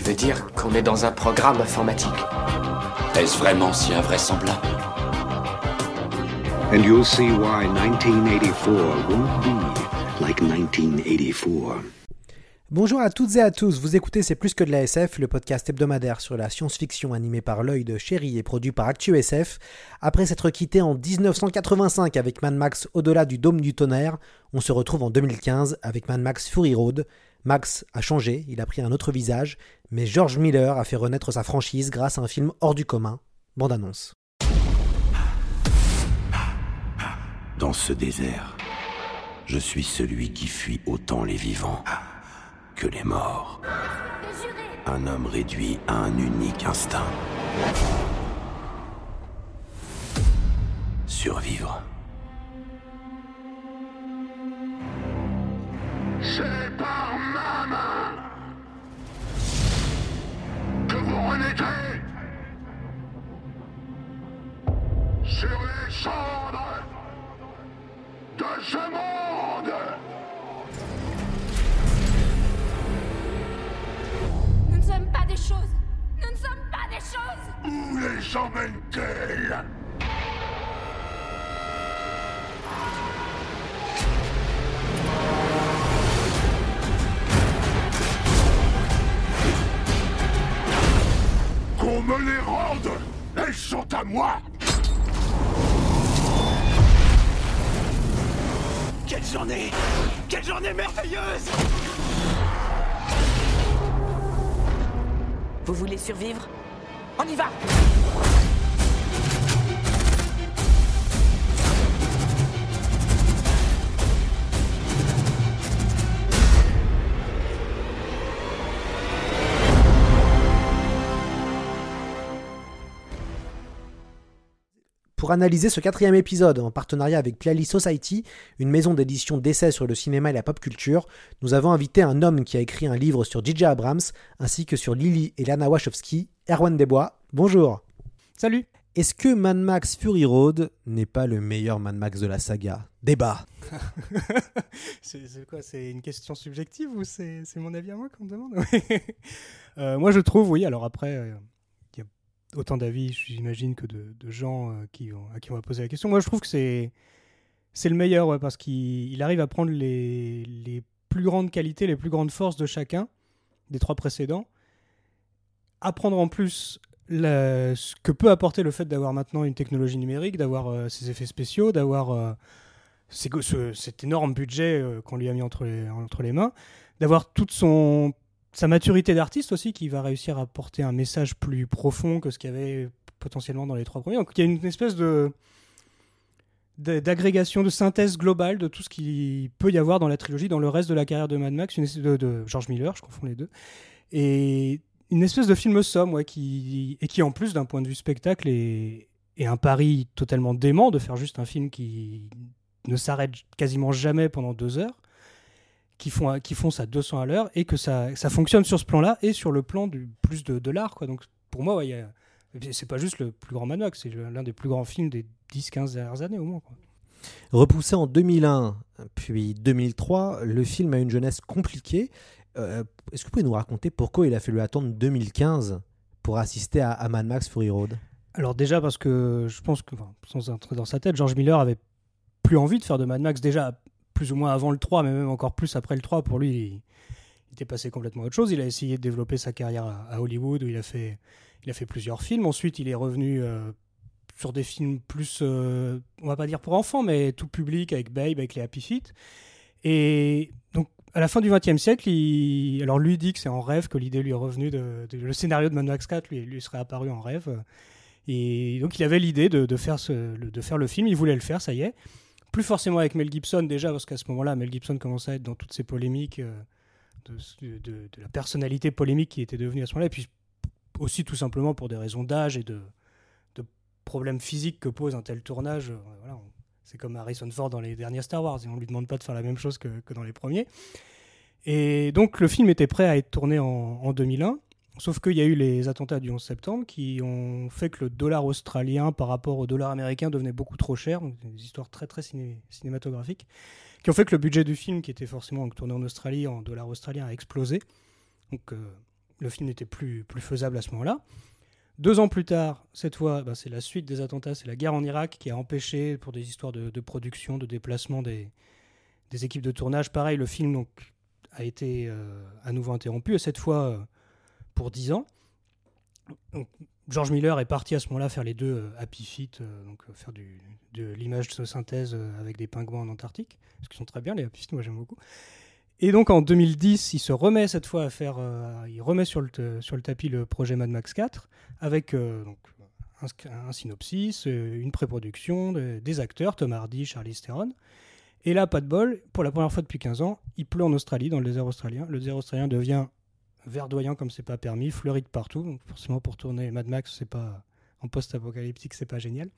Tu veux dire qu'on est dans un programme informatique Est-ce vraiment si invraisemblable And you'll see why 1984 won't be like 1984. Bonjour à toutes et à tous, vous écoutez C'est plus que de la SF, le podcast hebdomadaire sur la science-fiction animé par l'œil de chéri et produit par ActuSF. Après s'être quitté en 1985 avec Mad Max Au-delà du dôme du tonnerre, on se retrouve en 2015 avec Mad Max Fury Road. Max a changé, il a pris un autre visage, mais George Miller a fait renaître sa franchise grâce à un film hors du commun. Bande annonce. Dans ce désert, je suis celui qui fuit autant les vivants que les morts. Un homme réduit à un unique instinct. Survivre. C'est par ma main que vous renaîtrez sur les cendres de ce monde. Nous ne sommes pas des choses. Nous ne sommes pas des choses. Où les emmène-t-elle Qu'on me les rende Elles sont à moi. Quelle journée. Quelle journée merveilleuse. Vous voulez survivre? On y va Pour analyser ce quatrième épisode en partenariat avec Playlist Society, une maison d'édition d'essais sur le cinéma et la pop culture, nous avons invité un homme qui a écrit un livre sur J.J. Abrams ainsi que sur Lily et Lana Wachowski, Erwan Desbois. Bonjour. Salut. Est-ce que Mad Max Fury Road n'est pas le meilleur Mad Max de la saga? Débat. c'est quoi C'est une question subjective ou c'est mon avis à moi qu'on me demande? Euh, Moi, je trouve, oui. Alors après, euh, autant d'avis, j'imagine, que de, gens euh, à qui on va poser la question. Moi, je trouve que c'est c'est le meilleur, parce qu'il il arrive à prendre les, les plus grandes qualités, les plus grandes forces de chacun des trois précédents, à prendre en plus ce que peut apporter le fait d'avoir maintenant une technologie numérique, d'avoir euh, ces effets spéciaux, d'avoir euh, ce- cet énorme budget euh, qu'on lui a mis entre les, entre les mains, d'avoir toute son sa maturité d'artiste aussi qui va réussir à porter un message plus profond que ce qu'il y avait potentiellement dans les trois premiers. Donc il y a une espèce de d'agrégation, de synthèse globale de tout ce qu'il peut y avoir dans la trilogie, dans le reste de la carrière de Mad Max, une de, de George Miller, je confonds les deux, et une espèce de film somme, ouais, qui, et qui en plus d'un point de vue spectacle est, est un pari totalement dément de faire juste un film qui ne s'arrête quasiment jamais pendant deux heures, qui font, qui font ça 200 à l'heure, et que ça, ça fonctionne sur ce plan-là et sur le plan du plus de, de l'art. Quoi. Donc pour moi, ouais, c'est pas juste le plus grand Mad Max, c'est l'un des plus grands films des 10-15 dernières années au moins. Quoi. Repoussé en 2001 puis 2003, le film a une jeunesse compliquée. Euh, Est-ce que vous pouvez nous raconter pourquoi il a fallu attendre 2015 pour assister à, à Mad Max Fury Road? Alors déjà parce que je pense que, enfin, sans entrer dans sa tête, George Miller avait plus envie de faire de Mad Max déjà plus ou moins avant le 3, mais même encore plus après le 3. Pour lui, il, était passé complètement à autre chose. Il a essayé de développer sa carrière à, Hollywood où il a fait, plusieurs films. Ensuite, il est revenu euh, sur des films plus, euh, on va pas dire pour enfants, mais tout public avec Babe, avec les Happy Feet. Et donc, à la fin du XXe siècle, il... alors lui dit que c'est en rêve que l'idée lui est revenue le scénario de Mad Max 4 lui, lui serait apparu en rêve. Et donc il avait l'idée de faire le film, il voulait le faire, ça y est. Plus forcément avec Mel Gibson déjà, parce qu'à ce moment-là, Mel Gibson commençait à être dans toutes ces polémiques euh, de, la personnalité polémique qui était devenue à ce moment-là, et puis aussi tout simplement pour des raisons d'âge et de, problèmes physiques que pose un tel tournage. Voilà, c'est comme Harrison Ford dans les derniers Star Wars, et on lui demande pas de faire la même chose que, dans les premiers. Et donc le film était prêt à être tourné en 2001. Sauf qu'il y a eu les attentats du 11 septembre qui ont fait que le dollar australien par rapport au dollar américain devenait beaucoup trop cher, des histoires très très cinématographiques, qui ont fait que le budget du film, qui était forcément tourné en Australie en dollar australien, a explosé. Donc euh, le film n'était plus, plus faisable à ce moment-là. Deux ans plus tard, cette fois, bah, c'est la suite des attentats, c'est la guerre en Irak qui a empêché, pour des histoires de, production, de déplacement des, des, équipes de tournage, pareil, le film donc, a été euh, à nouveau interrompu, et cette fois... Euh, pour 10 ans. George Miller est parti à ce moment-là faire les deux euh, Happy euh, donc euh, faire de l'image de synthèse avec des pingouins en Antarctique, ce qui sont très bien les Happy moi j'aime beaucoup. Et donc en 2010, il se remet cette fois à faire, il remet sur le, sur le tapis le projet Mad Max 4 avec donc, un, synopsis, une pré-production, des acteurs, Tom Hardy, Charlie Theron. Et là, pas de bol, pour la première fois depuis 15 ans, il pleut en Australie, dans le désert australien. Le désert australien devient verdoyant comme c'est pas permis, fleuri de partout. Donc forcément pour tourner Mad Max, c'est pas en post-apocalyptique, c'est pas génial.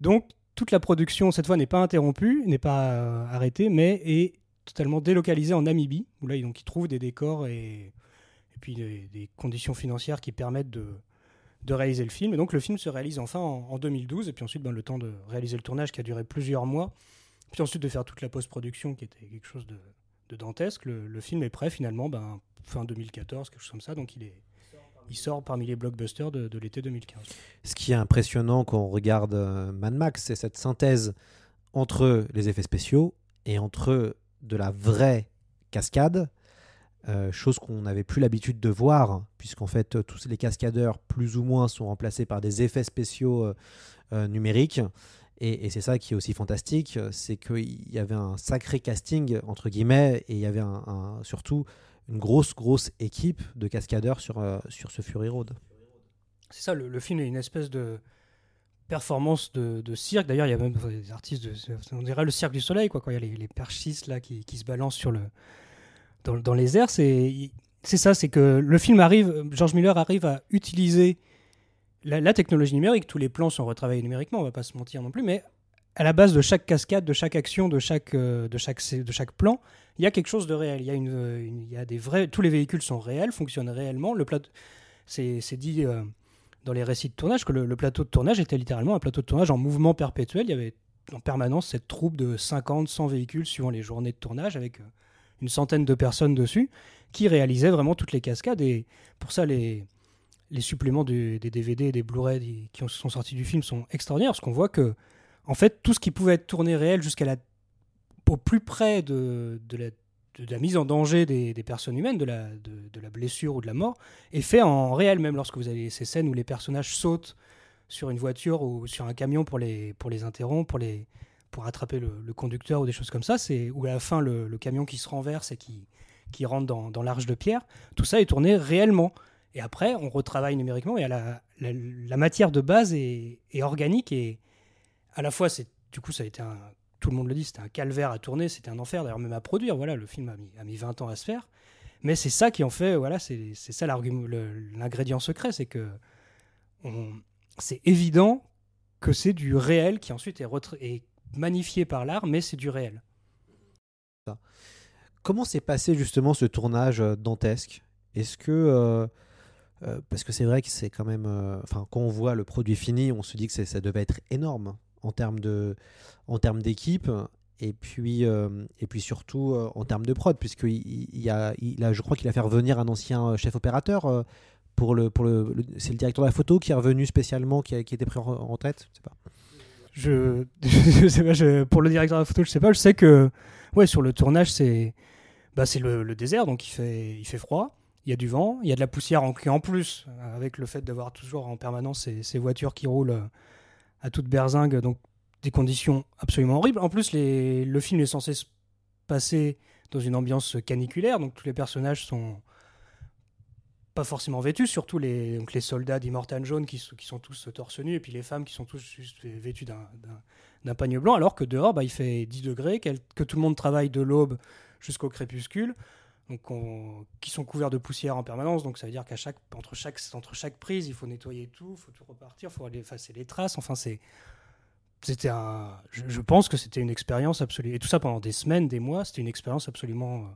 Donc toute la production cette fois n'est pas interrompue, n'est pas euh, arrêtée, mais est totalement délocalisée en Namibie, où là donc, ils trouvent des décors et, et puis des, conditions financières qui permettent de, de, réaliser le film. Et donc le film se réalise enfin en, 2012, et puis ensuite ben, le temps de réaliser le tournage qui a duré plusieurs mois, puis ensuite de faire toute la post-production qui était quelque chose de, dantesque. Le, film est prêt finalement ben, fin 2014, quelque chose comme ça. Donc il, est, il sort parmi les blockbusters de, l'été 2015. Ce qui est impressionnant quand on regarde euh, Mad Max, c'est cette synthèse entre les effets spéciaux et entre de la vraie cascade. Euh, chose qu'on n'avait plus l'habitude de voir, puisqu'en fait tous les cascadeurs plus ou moins sont remplacés par des effets spéciaux euh, numériques. Et, c'est ça qui est aussi fantastique, c'est qu'il y avait un sacré casting, entre guillemets, et il y avait un, surtout une grosse, grosse équipe de cascadeurs sur, euh, sur ce Fury Road. C'est ça, le, film est une espèce de performance de, cirque. D'ailleurs, il y a même des artistes, de, on dirait le cirque du soleil, quoi, quand il y a les, les perchistes là, qui, qui, se balancent sur le, dans, dans les airs. C'est ça, c'est que le film arrive, George Miller arrive à utiliser la, technologie numérique, tous les plans sont retravaillés numériquement, on va pas se mentir non plus, mais à la base de chaque cascade, de chaque action, de chaque, euh, de chaque, de chaque plan, il y a quelque chose de réel. Une, il y a des vrais, tous les véhicules sont réels, fonctionnent réellement. Le plateau, c'est, dit euh, dans les récits de tournage que le, plateau de tournage était littéralement un plateau de tournage en mouvement perpétuel. Il y avait en permanence cette troupe de 50, 100 véhicules suivant les journées de tournage avec euh, une centaine de personnes dessus qui réalisaient vraiment toutes les cascades. Et pour ça, les, les suppléments des DVD et des Blu-ray qui sont sortis du film sont extraordinaires parce qu'on voit que en fait tout ce qui pouvait être tourné réel jusqu'à au plus près de, la, mise en danger des, personnes humaines, de la, blessure ou de la mort, est fait en réel même lorsque vous avez ces scènes où les personnages sautent sur une voiture ou sur un camion pour les, pour les interrompre, pour, les, pour attraper le, conducteur ou des choses comme ça, c'est où à la fin le, camion qui se renverse et qui, qui rentre dans, dans l'arche de pierre, tout ça est tourné réellement. Et après, on retravaille numériquement et la, la, matière de base est, organique et à la fois, c'est du coup, ça a été un, tout le monde le dit, c'était un calvaire à tourner, c'était un enfer, d'ailleurs même à produire. Voilà, le film a mis, a mis 20 ans à se faire. Mais c'est ça qui en fait, voilà, c'est ça l'ingrédient secret, c'est que c'est évident que c'est du réel qui ensuite est, magnifié par l'art, mais c'est du réel. Comment s'est passé justement ce tournage euh, dantesque? Est-ce que euh, euh, parce que c'est vrai que c'est quand même. Enfin, quand on voit le produit fini, on se dit que ça devait être énorme en termes de, en termes d'équipe. Et puis, euh, et puis surtout en termes de prod, puisqu'il il, a, il a, je crois qu'il a fait revenir un ancien chef opérateur pour le, pour le, c'est le directeur de la photo qui est revenu spécialement, qui, a, qui était pris en, tête. Je sais pas. Pour le directeur de la photo, je sais pas. Je sais que, ouais, sur le tournage, c'est, bah, c'est le, désert, donc il fait, il fait froid il y a du vent, il y a de la poussière en, en plus, avec le fait d'avoir toujours en permanence ces, voitures qui roulent euh, à toute berzingue, donc des conditions absolument horribles. En plus, le film est censé se passer dans une ambiance caniculaire, donc tous les personnages sont pas forcément vêtus, surtout les, soldats d'Immortal Jaune qui, qui, sont tous torse nu, et puis les femmes qui sont tous vêtues d'un pagne blanc, alors que dehors, bah, il fait 10 degrés, que tout le monde travaille de l'aube jusqu'au crépuscule. Donc on- qui sont couverts de poussière en permanence. Donc ça veut dire qu'à chaque entre chaque entre chaque prise, il faut nettoyer tout, il faut tout repartir, il faut aller effacer les traces. Enfin c'est c'était un je, pense que c'était une expérience absolue et tout ça pendant des semaines, des mois. C'était une expérience absolument euh,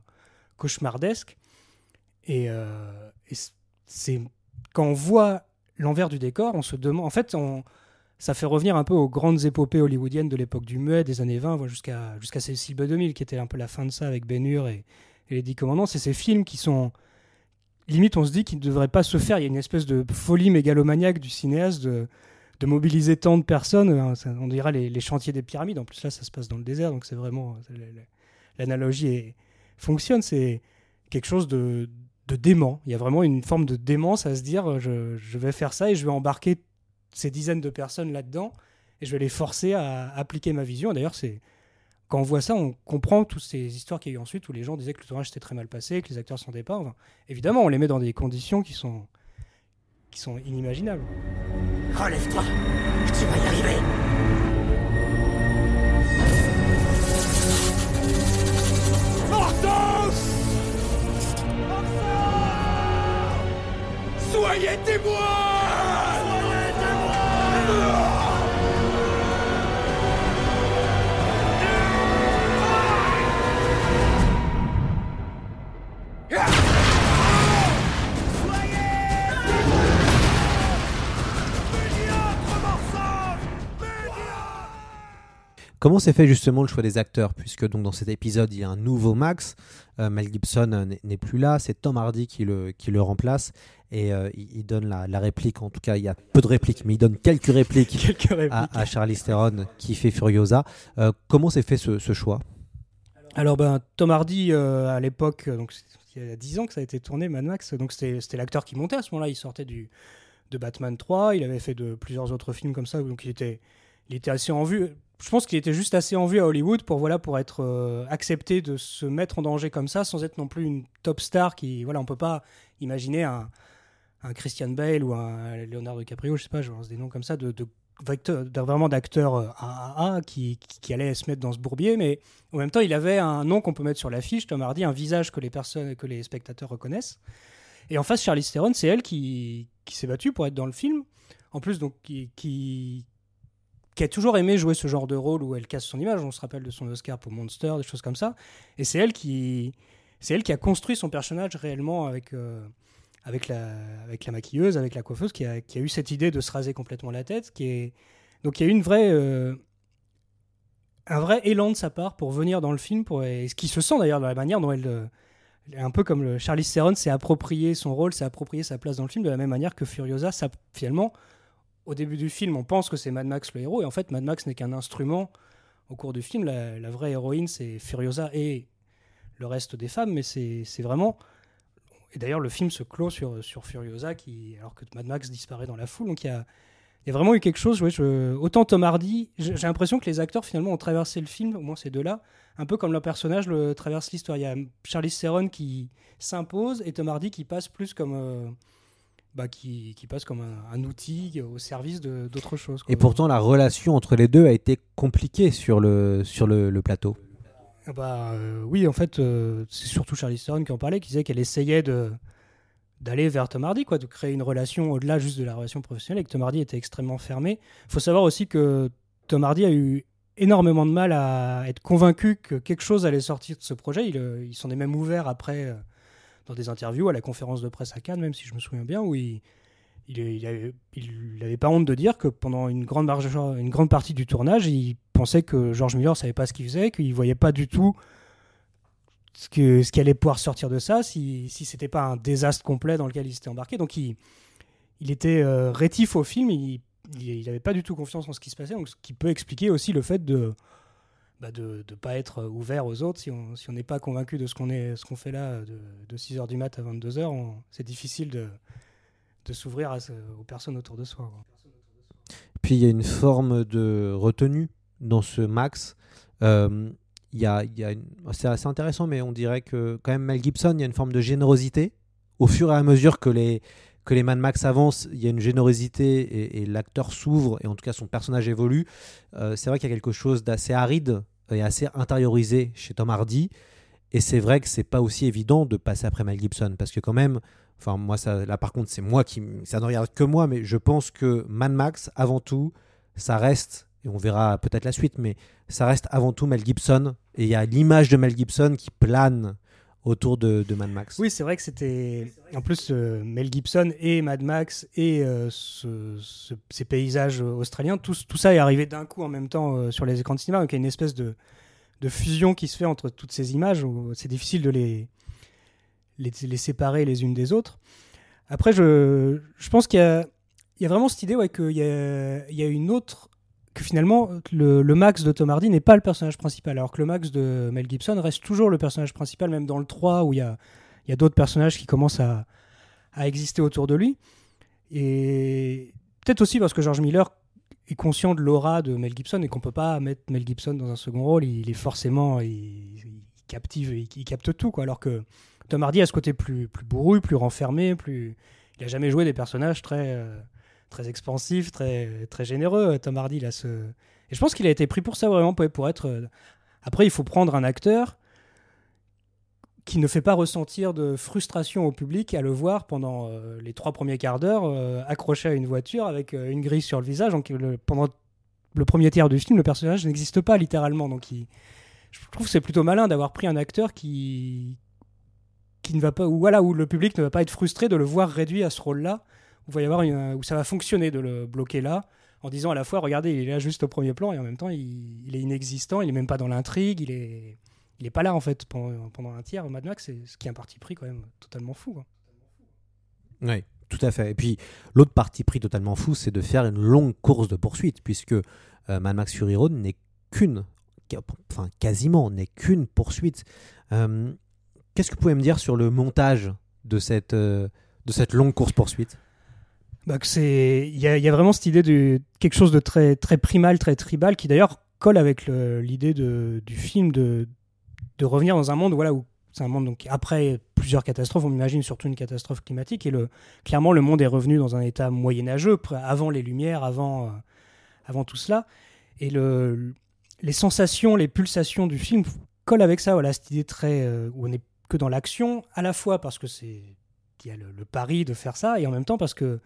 cauchemardesque. Et, euh, et c'est quand on voit l'envers du décor, on se demande. En fait, ça fait revenir un peu aux grandes épopées hollywoodiennes de l'époque du muet des années 20 voire jusqu'à jusqu'à Cécile B 2000 qui était un peu la fin de ça avec Ben Hur et, et les Dix Commandants. C'est ces films qui sont limite, on se dit qu'ils ne devraient pas se faire. Il y a une espèce de folie mégalomaniaque du cinéaste de, mobiliser tant de personnes. Ça- On dirait les, chantiers des pyramides. En plus là, ça se passe dans le désert, donc c'est vraiment l'analogie fonctionne. C'est quelque chose de, de dément. Il y a vraiment une forme de démence à se dire euh, je, je vais faire ça et je vais embarquer ces dizaines de personnes là-dedans et je vais les forcer à appliquer ma vision. D'ailleurs, c'est quand on voit ça, on comprend toutes ces histoires qu'il y a eu ensuite où les gens disaient que le tournage s'était très mal passé, que les acteurs s'en pas. Enfin, évidemment, on les met dans des conditions qui sont qui sont inimaginables. Relève-toi. Tu vas y arriver. Soyez témoins Comment s'est fait justement le choix des acteurs Puisque donc dans cet épisode, il y a un nouveau Max. Euh, Mel Gibson euh, n'est- plus là. C'est Tom Hardy qui le, qui le remplace. Et euh, il, il donne la, la réplique. En tout cas, il y a peu de répliques, mais il donne quelques répliques, Quelques répliques. À, à Charlize Theron qui fait Furiosa. Euh, comment s'est fait ce, ce choix? Alors ben Tom Hardy euh, à l'époque, donc il y a 10 ans que ça a été tourné Mad Max, donc c'était c'était l'acteur qui montait à ce moment-là. Il sortait du de Batman 3, il avait fait de plusieurs autres films comme ça, donc il était il était assez en vue. Je pense qu'il était juste assez en vue à Hollywood pour voilà pour être euh, accepté de se mettre en danger comme ça sans être non plus une top star qui voilà on peut pas imaginer un un Christian Bale ou un Leonardo DiCaprio, je sais pas, je lance des noms comme ça de, vraiment d'acteurs euh, AAA qui, qui, qui allaient se mettre dans ce bourbier, mais en même temps, il avait un nom qu'on peut mettre sur l'affiche, Tom Hardy, un visage que les personnes, que les spectateurs reconnaissent. Et en face, Charlize Theron, c'est elle qui, qui s'est battue pour être dans le film. En plus, donc, qui, qui a toujours aimé jouer ce genre de rôle où elle casse son image. On se rappelle de son Oscar pour Monster, des choses comme ça. Et c'est elle qui, c'est elle qui a construit son personnage réellement avec, euh, avec, la, avec la maquilleuse, avec la coiffeuse, qui a, qui a eu cette idée de se raser complètement la tête. Qui est... Donc il y a eu une vraie, euh, un vrai élan de sa part pour venir dans le film, pour, ce qui se sent d'ailleurs dans la manière dont elle, euh, un peu comme le Charlize Theron s'est approprié son rôle, s'est approprié sa place dans le film, de la même manière que Furiosa, finalement, au début du film, on pense que c'est Mad Max le héros, et en fait, Mad Max n'est qu'un instrument au cours du film. La, vraie héroïne, c'est Furiosa et le reste des femmes, mais c'est vraiment. Et d'ailleurs, le film se clôt sur, sur Furiosa, qui, alors que Mad Max disparaît dans la foule. Donc il y a, y a vraiment eu quelque chose. autant Tom Hardy, j'ai j'ai l'impression que les acteurs finalement ont traversé le film, au moins ces deux-là, un peu comme leur personnage le traverse l'histoire. Il y a Charlize Theron qui s'impose et Tom Hardy qui passe plus comme. euh, bah, qui, qui passe comme un, un outil au service de- d'autre chose. quoi. Et pourtant, la relation entre les deux a été compliquée sur le, sur le, le plateau. Ah Bah euh, oui, en fait, euh, c'est surtout Charlize Theron qui en parlait, qui disait qu'elle essayait de d'aller vers Tom Hardy, quoi, de créer une relation au-delà juste de la relation professionnelle, et que Tom Hardy était extrêmement fermé. Il faut savoir aussi que Tom Hardy a eu énormément de mal à être convaincu que quelque chose allait sortir de ce projet. Il, euh, il s'en est même ouvert après dans des interviews à la conférence de presse à Cannes, même si je me souviens bien, où il il, il avait, il avait pas honte de dire que pendant une grande, marge, une grande partie du tournage, il pensait que George Miller savait pas ce qu'il faisait, qu'il voyait pas du tout ce, que, ce qui allait pouvoir sortir de ça si, si c'était pas un désastre complet dans lequel il s'était embarqué. Donc il, il était euh, rétif au film, il n'avait pas du tout confiance en ce qui se passait, donc ce qui peut expliquer aussi le fait de bah de ne pas être ouvert aux autres si on si n'est pas convaincu de ce qu'on qu'on fait là de, de 6h du mat à 22h c'est difficile de, de s'ouvrir aux personnes autour de soi. Puis il y a une forme de retenue dans ce Max. Euh, y a, y a c'est assez intéressant, mais on dirait que quand même Mel Gibson, il y a une forme de générosité. Au fur et à mesure que les, que les Mad Max avancent, il y a une générosité et, l'acteur s'ouvre, et en tout cas son personnage évolue. Euh, c'est vrai qu'il y a quelque chose d'assez aride et assez intériorisé chez Tom Hardy. Et c'est vrai que c'est pas aussi évident de passer après Mel Gibson parce que quand même, enfin moi ça, là par contre c'est moi qui, ça ne regarde que moi, mais je pense que Mad Max avant tout, ça reste et on verra peut-être la suite, mais ça reste avant tout Mel Gibson et il y a l'image de Mel Gibson qui plane autour de, Mad Max. Oui, c'est vrai que c'était. En plus, euh, Mel Gibson et Mad Max et euh, ce- ce- ces paysages australiens, tout, ça est arrivé d'un coup en même temps euh, sur les écrans de cinéma. Donc il y a une espèce de, fusion qui se fait entre toutes ces images c'est difficile de les, séparer les unes des autres. Après, je, pense qu'il y a, vraiment cette idée ouais, qu'il y a une autre. Que finalement, le, Max de Tom Hardy n'est pas le personnage principal, alors que le Max de Mel Gibson reste toujours le personnage principal, même dans le 3 où il y a, d'autres personnages qui commencent à, exister autour de lui. Et peut-être aussi parce que George Miller est conscient de l'aura de Mel Gibson et qu'on peut pas mettre Mel Gibson dans un second rôle. Il est forcément, il, captive, il, il capte tout, quoi. Alors que Tom Hardy a ce côté plus, plus bourru, plus renfermé, plus. Il a jamais joué des personnages très, euh, très expansifs, très, très généreux. Tom Hardy, a ce. Et je pense qu'il a été pris pour ça vraiment, pour, être. euh, Après, il faut prendre un acteur qui ne fait pas ressentir de frustration au public à le voir pendant euh, les trois premiers quarts d'heure euh, accroché à une voiture avec euh, une grille sur le visage. Donc pendant le premier tiers du film, le personnage n'existe pas littéralement. Donc je trouve c'est plutôt malin d'avoir pris un acteur qui qui ne va pas ou voilà où le public ne va pas être frustré de le voir réduit à ce rôle-là où, va y avoir où ça va fonctionner de le bloquer là en disant à la fois regardez il est là juste au premier plan et en même temps il, est inexistant il est même pas dans l'intrigue il est il est pas là en fait pendant, pendant un tiers Mad Max ce qui est un parti pris quand même totalement fou quoi. Oui, tout à fait. Et puis l'autre parti pris totalement fou, c'est de faire une longue course de poursuite, puisque euh, Mad Max Fury Road n'est qu'une, enfin quasiment, n'est qu'une poursuite. Euh, Qu'est-ce que vous pouvez me dire sur le montage de cette, euh, de cette longue course poursuite Il y, a- vraiment cette idée de quelque chose de très très primal très tribal qui d'ailleurs colle avec l'idée du film de revenir dans un monde voilà où c'est un monde donc après plusieurs catastrophes on imagine surtout une catastrophe climatique et clairement le monde est revenu dans un état moyenâgeux avant les lumières avant euh, avant tout cela. Et le les sensations les pulsations du film collent avec ça voilà cette idée très euh, où on est que dans l'action à la fois parce que c'est il y a le pari de faire ça et en même temps parce que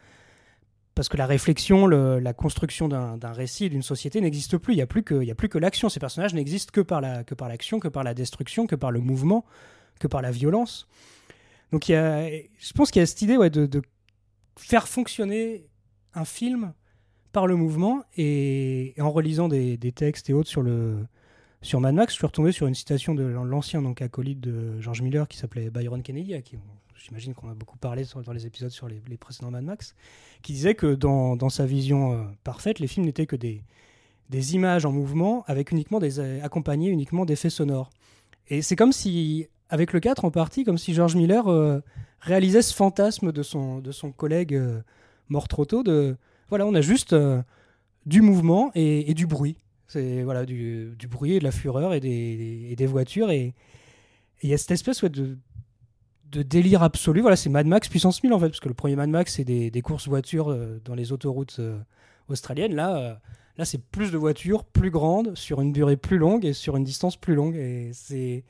parce que la réflexion, le- la construction d'un récit, d'une société n'existe plus. Il n'y a plus que, l'action. Ces personnages n'existent que par l'action, que par la destruction, que par le mouvement, que par la violence. Donc je pense qu'il y a cette idée de, faire fonctionner un film par le mouvement et, en relisant des, textes et autres sur le Mad Max, je suis retombé sur une citation de l'ancien donc acolyte de George Miller qui s'appelait Byron Kennedy, j'imagine qu'on a beaucoup parlé dans les épisodes sur les, précédents Mad Max, qui disait que dans, sa vision euh, parfaite, les films n'étaient que des, images en mouvement avec uniquement des euh, accompagnés uniquement d'effets sonores. Et c'est comme si, avec le 4 en partie, comme si George Miller euh, réalisait ce fantasme de son, de son collègue mort trop tôt de voilà, on a juste du mouvement et, du bruit. C'est voilà du, bruit et de la fureur et des, voitures et il y a cette espèce de de délire absolu. Voilà, c'est Mad Max puissance 1000 en fait, parce que le premier Mad Max c'est des, courses voitures euh, dans les autoroutes euh, australiennes. Là, euh, là c'est plus de voitures, plus grandes, sur une durée plus longue et sur une distance plus longue. Et c'est,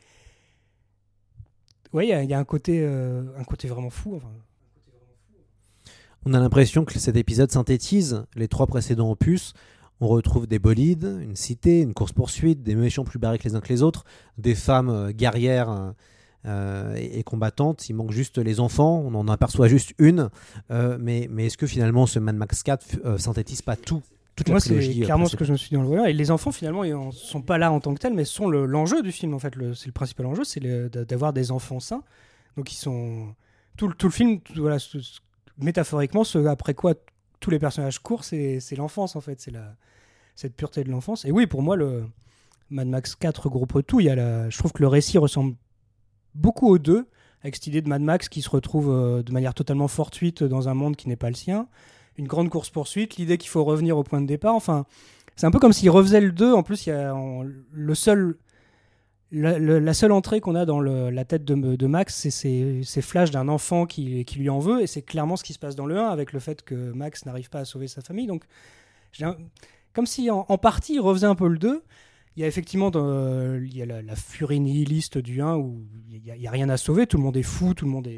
ouais, il y, a- un côté, un côté vraiment fou. On a l'impression que cet épisode synthétise les trois précédents opus. On retrouve des bolides, une cité, une course-poursuite, des méchants plus barrés que les uns que les autres, des femmes guerrières euh, et, et combattantes. Il manque juste les enfants, on en aperçoit juste une. Euh, mais mais est-ce que finalement ce Mad Max 4 euh, synthétise pas tout Moi, c'est clairement ce que je me suis dit dans le voyant. Et les enfants, finalement, ils en sont pas là en tant que tels, mais sont le- l'enjeu du film. En fait, c'est le principal enjeu, c'est d'avoir des enfants sains. Donc, ils sont tout, le- tout le film, tout- voilà, ce- métaphoriquement, ce après quoi tous les personnages courent, c'est l'enfance en fait, c'est cette pureté de l'enfance. Et oui, pour moi, le Mad Max 4 regroupe tout. Il y a la, je trouve que le récit ressemble beaucoup aux deux, avec cette idée de Mad Max qui se retrouve euh, de manière totalement fortuite dans un monde qui n'est pas le sien. Une grande course-poursuite, l'idée qu'il faut revenir au point de départ. Enfin, c'est un peu comme s'il refaisait le 2. En plus, il y a le seul, la, le- la seule entrée qu'on a dans la tête de, Max, c'est ces, flashs d'un enfant qui, lui en veut. Et c'est clairement ce qui se passe dans le 1 avec le fait que Max n'arrive pas à sauver sa famille. Donc, comme si en, en partie il refaisait un peu le 2. Il y a effectivement dans, il y a la, furie nihiliste du 1 où il n'y a, rien à sauver, tout le monde est fou, tout le monde,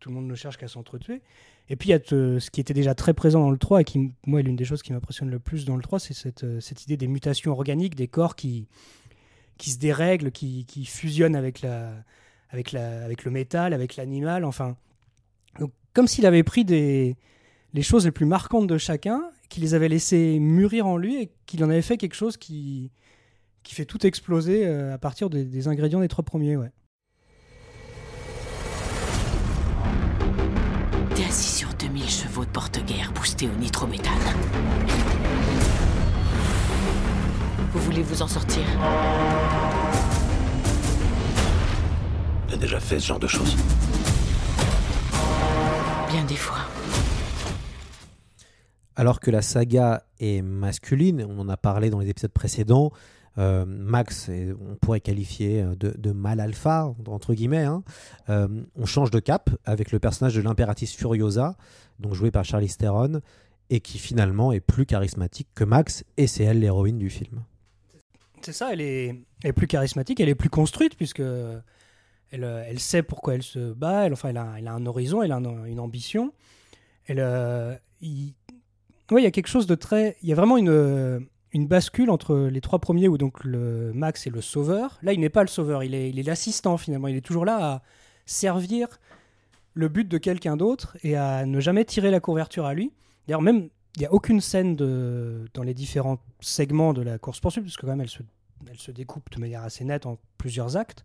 tout le monde ne cherche qu'à s'entretuer. Et puis il y a te- ce qui était déjà très présent dans le 3 et qui, moi, est l'une des choses qui m'impressionne le plus dans le 3, c'est cette, euh, cette idée des mutations organiques, des corps qui, qui se dérèglent, qui, qui fusionnent avec, la, avec, la, avec le métal, avec l'animal, enfin. Donc, comme s'il avait pris des, les choses les plus marquantes de chacun, qu'il les avait laissées mûrir en lui et qu'il en avait fait quelque chose qui, qui fait tout exploser euh, à partir des, des ingrédients des trois premiers. Ouais. T'es assis sur 2000 chevaux de porte-guerre boostés au nitrométhane. Vous voulez vous en sortir? T'as déjà fait ce genre de choses? Bien des fois. Alors que la saga est masculine, on en a parlé dans les épisodes précédents, euh, Max, on pourrait qualifier euh, de, mal alpha, entre guillemets. hein. Euh, on change de cap avec le personnage de l'impératrice Furiosa, donc joué par Charlize Theron, et qui finalement est plus charismatique que Max, et c'est elle l'héroïne du film. C'est ça, elle est, plus charismatique, elle est plus construite, puisque elle, sait pourquoi elle se bat, elle, enfin, elle, a, un horizon, elle a un- une ambition. Elle, il... y a quelque chose de très. Il y a vraiment une, une bascule entre les trois premiers, où donc le Max est le sauveur. Là, il n'est pas le sauveur, il est l'assistant finalement. Il est toujours là à servir le but de quelqu'un d'autre et à ne jamais tirer la couverture à lui. D'ailleurs, même, il n'y a aucune scène dans les différents segments de la course-poursuite, parce que quand même, elle se, elle se découpe de manière assez nette en plusieurs actes.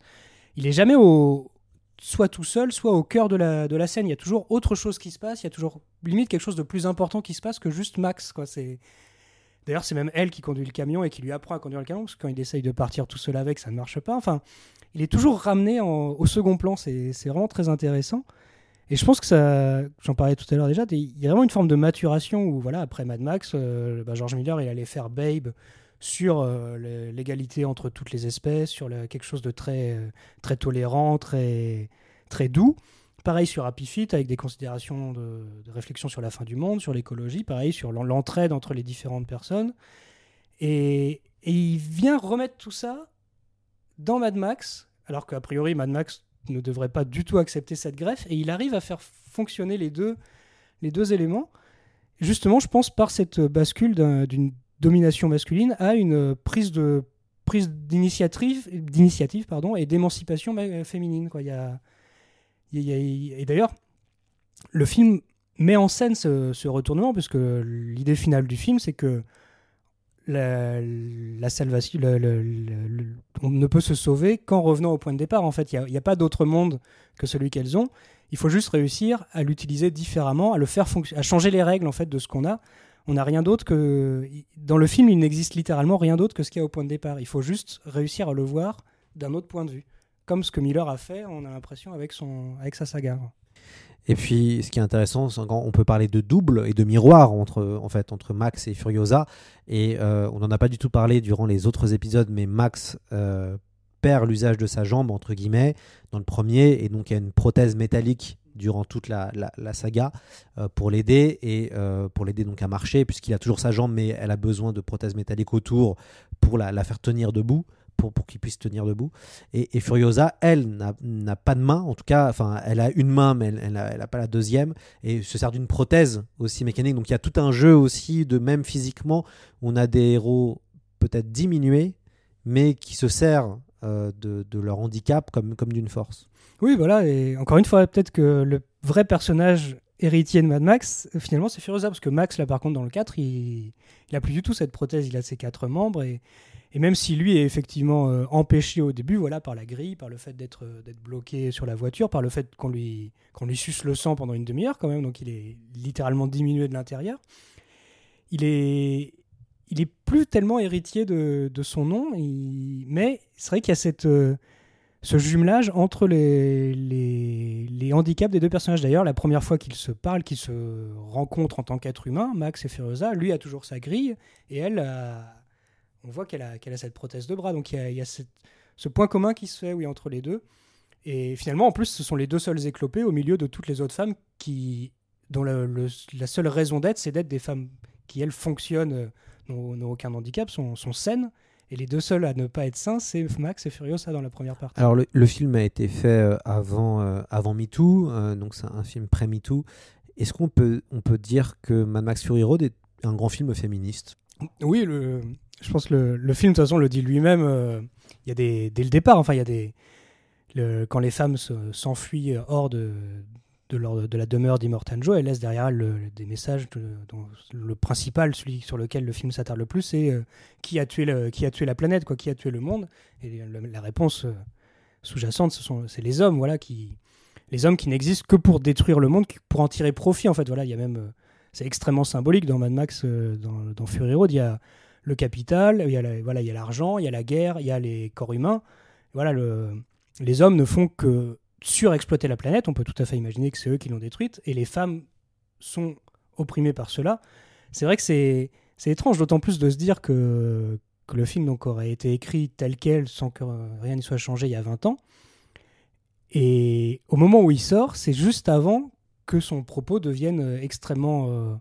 Il est jamais au, soit tout seul, soit au cœur de la, de la scène. Il y a toujours autre chose qui se passe, il y a toujours limite quelque chose de plus important qui se passe que juste Max. Quoi. C'est... D'ailleurs, c'est même elle qui conduit le camion et qui lui apprend à conduire le camion, parce que quand il essaye de partir tout seul avec, ça ne marche pas. Enfin, il est toujours ramené en- au second plan, c'est, vraiment très intéressant. Et je pense que ça, j'en parlais tout à l'heure déjà, il y a vraiment une forme de maturation où, voilà, après Mad Max, euh, bah, George Miller, il allait faire Babe sur euh, l'égalité entre toutes les espèces, sur quelque chose de très, euh, très tolérant, très, très doux. Pareil sur Happy Feet, avec des considérations de, réflexion sur la fin du monde, sur l'écologie, pareil sur l'en- l'entraide entre les différentes personnes. Et, il vient remettre tout ça dans Mad Max, alors qu'a priori Mad Max ne devrait pas du tout accepter cette greffe, et il arrive à faire fonctionner les deux, les deux éléments, justement, je pense, par cette bascule d'un- d'une domination masculine à une prise de prise d'initiative, pardon, et d'émancipation ma- féminine. Quoi. Il y a- et d'ailleurs, le film met en scène ce, ce retournement, puisque l'idée finale du film, c'est que la, la salvation, le- le- on ne peut se sauver qu'en revenant au point de départ. En fait, il n'y a, pas d'autre monde que celui qu'elles ont. Il faut juste réussir à l'utiliser différemment, à le faire à changer les règles en fait de ce qu'on a. On n'a rien d'autre que dans le film, il n'existe littéralement rien d'autre que ce qu'il y a au point de départ. Il faut juste réussir à le voir d'un autre point de vue, comme ce que Miller a fait. On a l'impression avec avec sa saga. Et puis, ce qui est intéressant, c'est quand on peut parler de double et de miroir entre, en fait, entre Max et Furiosa. Et euh, on n'en a pas du tout parlé durant les autres épisodes, mais Max euh, perd l'usage de sa jambe, entre guillemets, dans le premier. Et donc, il y a une prothèse métallique durant toute la, la- saga euh, pour l'aider et pour l'aider donc à marcher, puisqu'il a toujours sa jambe, mais elle a besoin de prothèses métalliques autour pour la faire tenir debout. Pour, pour qu'il puisse tenir debout. Et, Furiosa, elle, n'a- pas de main, en tout cas, enfin, elle a une main, mais elle n'a pas la deuxième, et se sert d'une prothèse aussi mécanique. Donc il y a tout un jeu aussi de même physiquement, on a des héros peut-être diminués, mais qui se servent euh, de, leur handicap comme, comme d'une force. Oui, voilà. Et encore une fois, peut-être que le vrai personnage héritier de Mad Max, finalement, c'est Furiosa. Parce que Max, là, par contre, dans le 4, il n'a plus du tout cette prothèse. Il a ses quatre membres. Et, et même si lui est effectivement euh, empêché au début, voilà, par la grille, par le fait d'être euh, bloqué sur la voiture, par le fait qu'on lui, suce le sang pendant une demi-heure, quand même. Donc, il est littéralement diminué de l'intérieur. Il est. Plus tellement héritier de, son nom, mais c'est vrai qu'il y a euh, ce jumelage entre les, handicaps des deux personnages. D'ailleurs, la première fois qu'ils se parlent, qu'ils se rencontrent en tant qu'être humain, Max et Furiosa, lui a toujours sa grille et elle, a- on voit qu'elle a, qu'elle a cette prothèse de bras. Donc il y a, il y a cette- ce point commun qui se fait oui, entre les deux. Et finalement, en plus, ce sont les deux seuls éclopés au milieu de toutes les autres femmes qui, dont le- la seule raison d'être, c'est d'être des femmes qui, elles, fonctionnent, euh, n'ont n'ont aucun handicap, sont, sont saines Et les deux seuls à ne pas être sains, c'est Max et Furiosa dans la première partie. Alors le, le film a été fait euh, avant, euh, avant MeToo, euh, donc c'est un film pré-MeToo. Est-ce qu'on peut, on peut dire que Mad Max Fury Road est un grand film féministe? Oui, le, je pense que le, le film, de toute façon, le dit lui-même. euh, Il y a dès le départ, enfin, il y a des. quand les femmes se- s'enfuient hors de, de, la demeure d'Immortan Joe, elles laissent derrière elles le- des messages. dont le principal, celui sur lequel le film s'attarde le plus, c'est euh, qui, a tué qui a tué la planète, quoi, qui a tué le monde. Et la réponse euh, sous-jacente, ce c'est les hommes, voilà, qui. Les hommes qui n'existent que pour détruire le monde, pour en tirer profit, en fait. Voilà, il y a même. c'est extrêmement symbolique dans Mad Max, dans, Fury Road. Le capital, il y a voilà, il y a l'argent, il y a la guerre, il y a les corps humains. Voilà, le, les hommes ne font que surexploiter la planète. On peut tout à fait imaginer que c'est eux qui l'ont détruite, et les femmes sont opprimées par cela. C'est vrai que c'est c'est étrange, d'autant plus de se dire que, que le film donc, aurait été écrit tel quel, sans que rien n'y soit changé il y a 20 ans. Et au moment où il sort, c'est juste avant que son propos devienne euh, extrêmement, euh,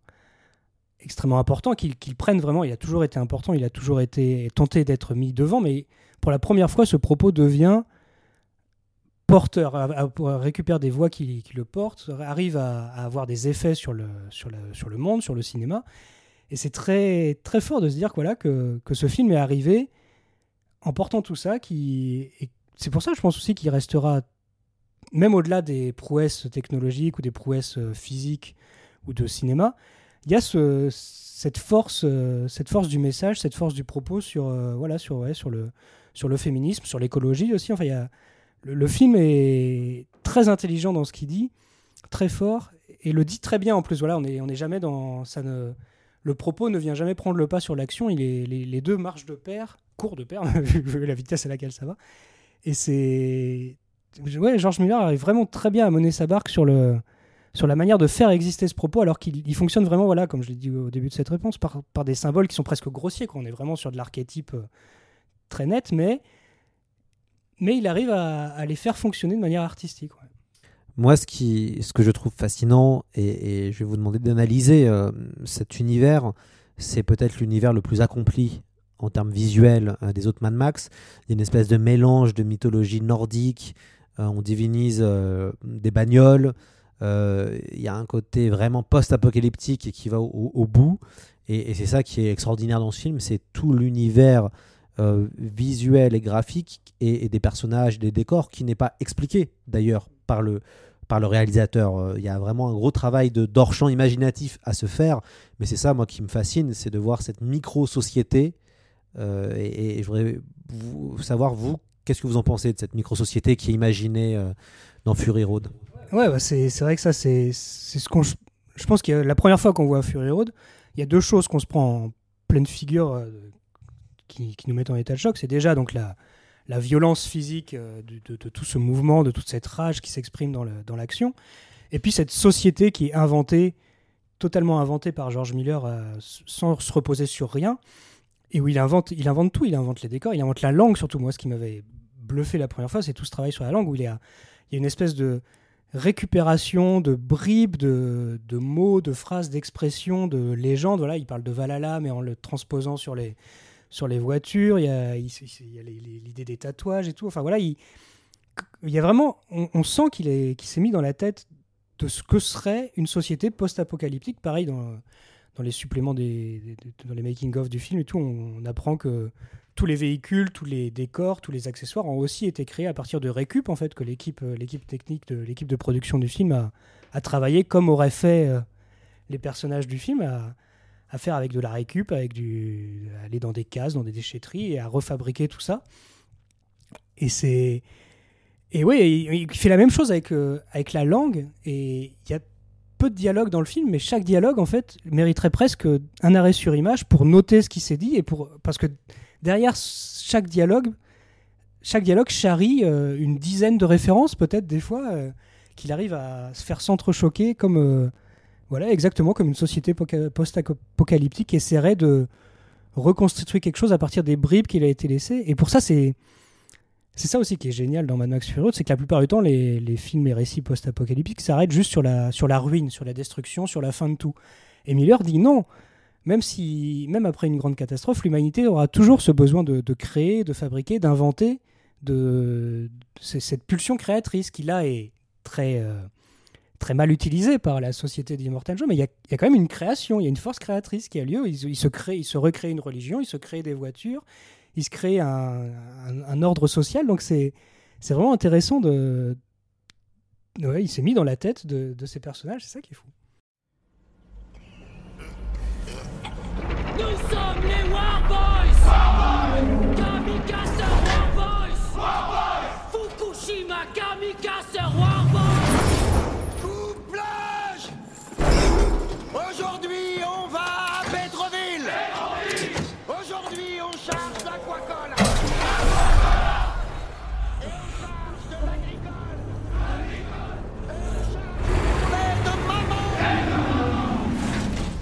extrêmement important, qu'il qu'il prenne vraiment. Il a toujours été important, il a toujours été tenté d'être mis devant, mais pour la première fois, ce propos devient porteur, récupère des voix qui, le portent, arrive à, avoir des effets sur le, sur, le, sur le monde, sur le cinéma. Et c'est très, très fort de se dire que, voilà, que, que ce film est arrivé en portant tout ça. Qui, c'est pour ça, je pense aussi qu'il restera, même au-delà des prouesses technologiques ou des prouesses euh, physiques ou de cinéma, il y a ce, cette, force, euh, cette force du message, cette force du propos sur, euh, voilà, sur, sur, le, sur le féminisme, sur l'écologie aussi. Enfin, le, film est très intelligent dans ce qu'il dit, très fort, et le dit très bien en plus. Voilà, on on est jamais dans. Ça ne, le propos ne vient jamais prendre le pas sur l'action. Il est, les, deux marchent de pair, courent de pair, vu la vitesse à laquelle ça va. Et c'est. Ouais, George Miller arrive vraiment très bien à mener sa barque sur, le, sur la manière de faire exister ce propos, alors qu'il il fonctionne vraiment, voilà, comme je l'ai dit au début de cette réponse, par, des symboles qui sont presque grossiers. Quoi. On est vraiment sur de l'archétype euh, très net, mais, mais il arrive à, les faire fonctionner de manière artistique. Moi, ce, qui, ce que je trouve fascinant, et, je vais vous demander d'analyser euh, cet univers, c'est peut-être l'univers le plus accompli en termes visuels euh, des autres Mad Max. Il y a une espèce de mélange de mythologie nordique, on divinise des bagnoles, il y a un côté vraiment post-apocalyptique qui va au, bout. Et, c'est ça qui est extraordinaire dans ce film, c'est tout l'univers euh, visuel et graphique et, des personnages, des décors qui n'est pas expliqué d'ailleurs par le, par le réalisateur. Euh, Il y a vraiment un gros travail de d'hors-champ imaginatif à se faire, mais c'est ça moi qui me fascine, c'est de voir cette micro-société. Euh, et, et je voudrais savoir, vous, qu'est-ce que vous en pensez de cette micro-société qui est imaginée euh, dans Fury Road? Ouais, bah, c'est vrai que ça, c'est ce qu'on. Je pense que la première fois qu'on voit Fury Road, il y a deux choses qu'on se prend en pleine figure euh, qui, qui nous mettent en état de choc. C'est déjà donc la, la violence physique euh, de, tout ce mouvement, de toute cette rage qui s'exprime dans l'action. Et puis cette société qui est inventée, totalement inventée par George Miller euh, sans se reposer sur rien. Et où il invente, il invente tout. Il invente les décors, il invente la langue surtout. Moi, ce qui m'avait bluffé la première fois, c'est tout ce travail sur la langue où il y a, il y a une espèce de récupération de bribes de, de mots, de phrases, d'expressions, de légendes. Voilà, il parle de Valhalla, mais en le transposant sur les, sur les voitures. Il y a, l'idée des tatouages et tout. Enfin voilà, il, y a vraiment, on, sent qu'il est, qu'il s'est mis dans la tête de ce que serait une société post-apocalyptique. Pareil dans, dans les suppléments des, dans les making of du film et tout, on apprend que tous les véhicules, tous les décors, tous les accessoires ont aussi été créés à partir de récup en fait que l'équipe, euh, l'équipe technique de l'équipe de production du film a, travaillé comme auraient fait euh, les personnages du film à, faire avec de la récup, avec du aller dans des cases, dans des déchetteries et à refabriquer tout ça. Et c'est et oui, il, il fait la même chose avec euh, avec la langue et il y a peu de dialogue dans le film, mais chaque dialogue en fait mériterait presque un arrêt sur image pour noter ce qui s'est dit et pour parce que derrière chaque dialogue, chaque dialogue charrie euh, une dizaine de références peut-être des fois euh, qu'il arrive à se faire s'entrechoquer comme euh, voilà exactement comme une société poca- post-apocalyptique essaierait de reconstituer quelque chose à partir des bribes qu'il a été laissées et pour ça c'est c'est ça aussi qui est génial dans Mad Max Fury Road, c'est que la plupart du temps, les, les films et récits post-apocalyptiques s'arrêtent juste sur la, sur la ruine, sur la destruction, sur la fin de tout. Et Miller dit non, même si, même après une grande catastrophe, l'humanité aura toujours ce besoin de, créer, de fabriquer, d'inventer, de, cette pulsion créatrice qui là est très euh, très mal utilisée par la société d'Immortal Joe, mais il y, a, quand même une création, il y a une force créatrice qui a lieu. Il, se crée, il se recrée une religion, il se crée des voitures, il se crée un, ordre social. Donc c'est vraiment intéressant de ouais, il s'est mis dans la tête de ces personnages, c'est ça qui est fou. Nous sommes les Warboys. War Kamikaze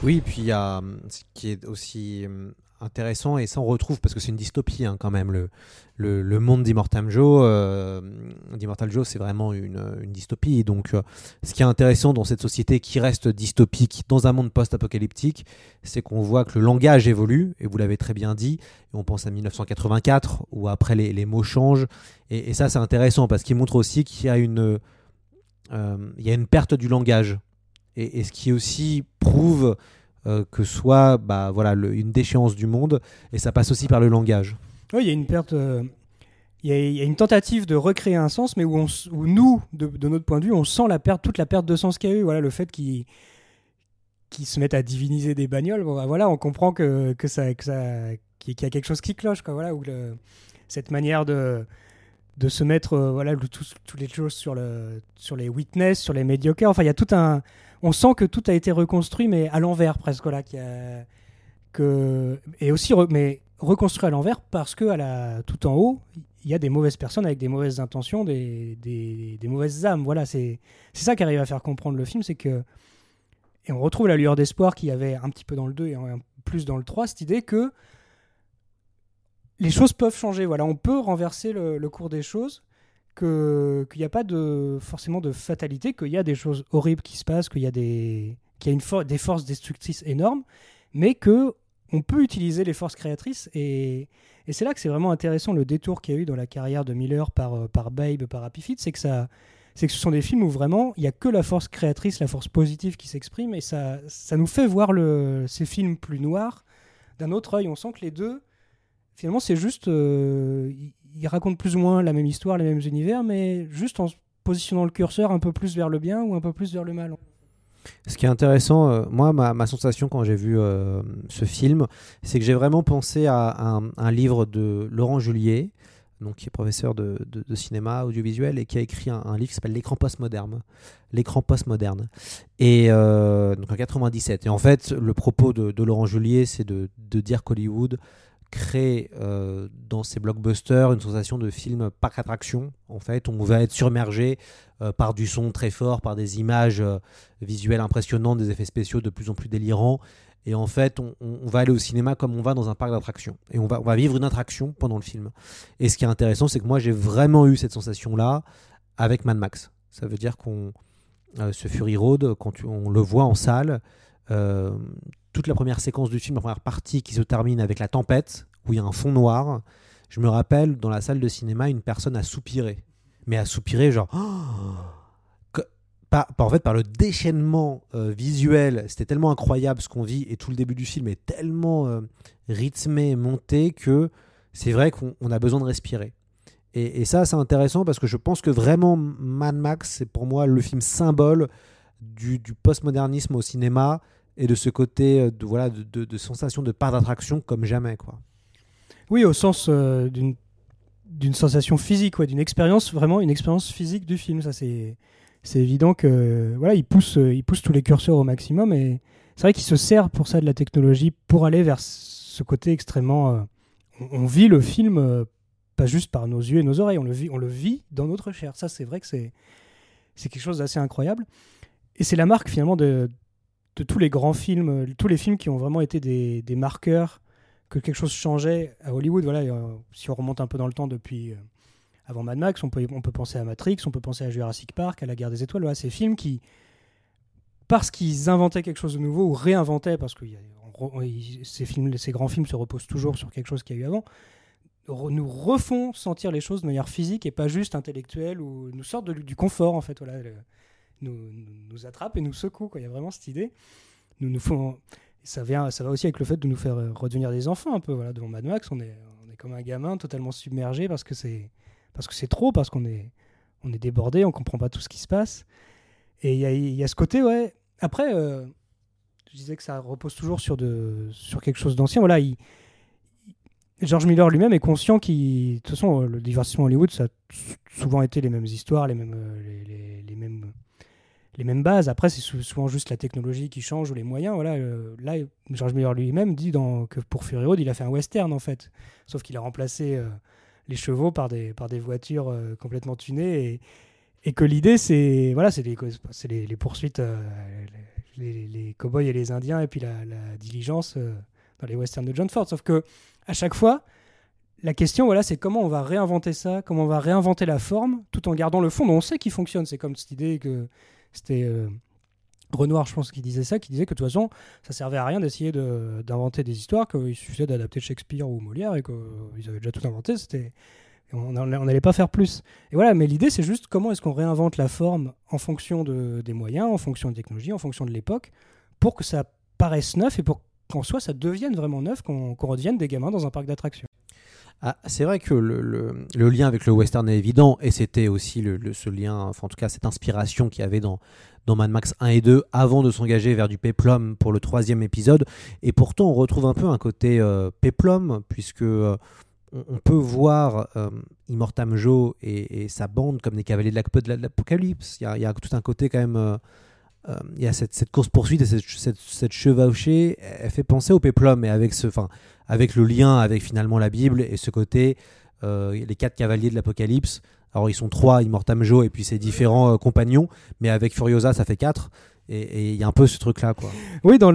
Oui, puis il y a ce qui est aussi intéressant, et ça on retrouve parce que c'est une dystopie hein, quand même, le, le, monde d'Immortal Joe. Euh, D'Immortal Joe, c'est vraiment une, dystopie. Donc, euh, ce qui est intéressant dans cette société qui reste dystopique, dans un monde post-apocalyptique, c'est qu'on voit que le langage évolue, et vous l'avez très bien dit. on pense à 1984, où après les, mots changent. Et, ça, c'est intéressant parce qu'il montre aussi qu'il y y a une perte du langage. Et, ce qui aussi prouve euh, que soit bah, voilà, une déchéance du monde, et ça passe aussi par le langage. Oui, il y a une perte. Euh, il, y a, une tentative de recréer un sens, mais où, on, où nous, de, notre point de vue, on sent la perte, toute la perte de sens qu'il y a eu. Voilà, le fait qu'ils qu se mettent à diviniser des bagnoles, bah, voilà, on comprend que, que ça, que ça, qu'il y a quelque chose qui cloche, quoi. Voilà, où cette manière de de se mettre euh, voilà toutes les choses sur le sur les witness sur les médiocres enfin il y a tout un on sent que tout a été reconstruit mais à l'envers presque là et aussi mais reconstruit à l'envers parce que tout en haut il y a des mauvaises personnes avec des mauvaises intentions des, mauvaises âmes voilà c'est c'est ça qui arrive à faire comprendre le film c'est que et on retrouve la lueur d'espoir qu'il y avait un petit peu dans le 2 et un plus dans le 3 cette idée que les choses peuvent changer. Voilà, on peut renverser le cours des choses, qu'il n'y a pas de, forcément de fatalité, qu'il y a des choses horribles qui se passent, qu'il y a, des, qu'il y a une for des forces destructrices énormes, mais que on peut utiliser les forces créatrices. Et, et c'est là que c'est vraiment intéressant le détour qu'il y a eu dans la carrière de Miller par, par Babe, par Happy Feet, c'est que que ce sont des films où vraiment il n'y a que la force créatrice, la force positive qui s'exprime, et ça, ça nous fait voir ces films plus noirs d'un autre œil. On sent que les deux, finalement, c'est juste. Euh, ils racontent plus ou moins la même histoire, les mêmes univers, mais juste en positionnant le curseur un peu plus vers le bien ou un peu plus vers le mal. Ce qui est intéressant, euh, moi, ma, sensation quand j'ai vu euh, ce film, c'est que j'ai vraiment pensé à un, livre de Laurent Julier, donc, qui est professeur de, cinéma audiovisuel et qui a écrit un, livre qui s'appelle L'écran postmoderne. L'écran postmoderne. Et euh, donc en 97. Et en fait, le propos de, Laurent Julier, c'est de dire qu'Hollywood crée euh, dans ces blockbusters une sensation de film parc attraction. En fait, on va être surmergé euh, par du son très fort, par des images euh, visuelles impressionnantes, des effets spéciaux de plus en plus délirants. Et en fait, on, va aller au cinéma comme on va dans un parc d'attraction. Et on va, vivre une attraction pendant le film. Et ce qui est intéressant, c'est que moi, j'ai vraiment eu cette sensation-là avec Mad Max. Ça veut dire qu'on, ce Fury Road, quand on le voit en salle, toute la première séquence du film, la première partie qui se termine avec la tempête, où il y a un fond noir, je me rappelle dans la salle de cinéma, une personne a soupiré. Mais a soupiré genre... Oh par, en fait, par le déchaînement euh, visuel, c'était tellement incroyable ce qu'on vit, et tout le début du film est tellement euh, rythmé, monté, que c'est vrai qu'on a besoin de respirer. Et, ça, c'est intéressant parce que je pense que vraiment Mad Max, c'est pour moi le film symbole du postmodernisme au cinéma, et de ce côté de, voilà, de, sensation de part d'attraction comme jamais. Quoi. Oui, au sens euh, d'une sensation physique, ouais, d'une expérience, vraiment une expérience physique du film. C'est évident que voilà, il pousse, il pousse tous les curseurs au maximum et c'est vrai qu'il se sert pour ça de la technologie pour aller vers ce côté extrêmement. Euh, on, vit le film euh, pas juste par nos yeux et nos oreilles, on le vit, on le vit dans notre chair. Ça, c'est vrai que c'est quelque chose d'assez incroyable et c'est la marque finalement de de tous les grands films, tous les films qui ont vraiment été des, marqueurs que quelque chose changeait à Hollywood. Voilà, euh, si on remonte un peu dans le temps depuis euh, avant Mad Max, on peut, on peut penser à Matrix, on peut penser à Jurassic Park, à La Guerre des Étoiles. Voilà, ces films qui, parce qu'ils inventaient quelque chose de nouveau ou réinventaient, parce ils- ces, films, ces grands films se reposent toujours sur quelque chose qu'il y a eu avant, nous refont sentir les choses de manière physique et pas juste intellectuelle ou nous sortent de- du confort en fait. Voilà, nous, nous, attrapent et nous secouent. quoi. Il y a vraiment cette idée. Nous nous font. Ça, vient, ça va aussi avec le fait de nous faire euh, redevenir des enfants un peu. Voilà, devant Mad Max, on est, on est comme un gamin totalement submergé parce que c'est trop, parce qu'on est, on est débordé, on comprend pas tout ce qui se passe. Et il y a, ce côté, ouais. Après, euh, je disais que ça repose toujours sur, de, sur quelque chose d'ancien. Voilà, il, George Miller lui-même est conscient qu'il. De toute façon, le divertissement Hollywood, ça a souvent été les mêmes histoires, les mêmes, euh, les mêmes, les mêmes bases. Après, c'est sou- souvent juste la technologie qui change ou les moyens. Voilà, euh, là, George Miller lui-même dit dans, que pour Fury Road, il a fait un western en fait. Sauf qu'il a remplacé euh, les chevaux par des, par des voitures euh, complètement tunées. Et, que l'idée, c'est voilà, c'est les, poursuites, les, les cow-boys et les Indiens, et puis la, la diligence dans les westerns de John Ford. Sauf que à chaque fois, la question, voilà, c'est comment on va réinventer ça, comment on va réinventer la forme, tout en gardant le fond dont on sait qu'il fonctionne. C'est comme cette idée que c'était euh, Renoir, je pense, qui disait ça, qui disait que de toute façon, ça servait à rien d'essayer de- d'inventer des histoires, qu'il suffisait d'adapter Shakespeare ou Molière et qu'ils avaient déjà tout inventé. C'était on n'allait pas faire plus. Et voilà, mais l'idée, c'est juste comment est-ce qu'on réinvente la forme en fonction de, des moyens, en fonction de technologie, en fonction de l'époque, pour que ça paraisse neuf et pour qu'en soi, ça devienne vraiment neuf, qu'on redevienne des gamins dans un parc d'attractions. Ah, c'est vrai que le, lien avec le western est évident, et c'était aussi le, ce lien, enfin en tout cas cette inspiration qu'il y avait dans, dans Mad Max 1 et 2 avant de s'engager vers du peplum pour le troisième épisode. Et pourtant, on retrouve un peu un côté euh, peplum, puisque euh, on, peut voir euh, Immortam Joe et, sa bande comme des cavaliers de l'ap- de l'apocalypse. Il y a, il y a tout un côté quand même. Euh, il y a cette, course-poursuite et cette, chevauchée, elle fait penser au péplum, et avec, le lien avec finalement la Bible et ce côté, euh, les quatre cavaliers de l'Apocalypse. Alors ils sont trois, Immortam Joe et puis ses différents euh, compagnons, mais avec Furiosa ça fait quatre. Et il y a un peu ce truc-là, quoi. Oui, dans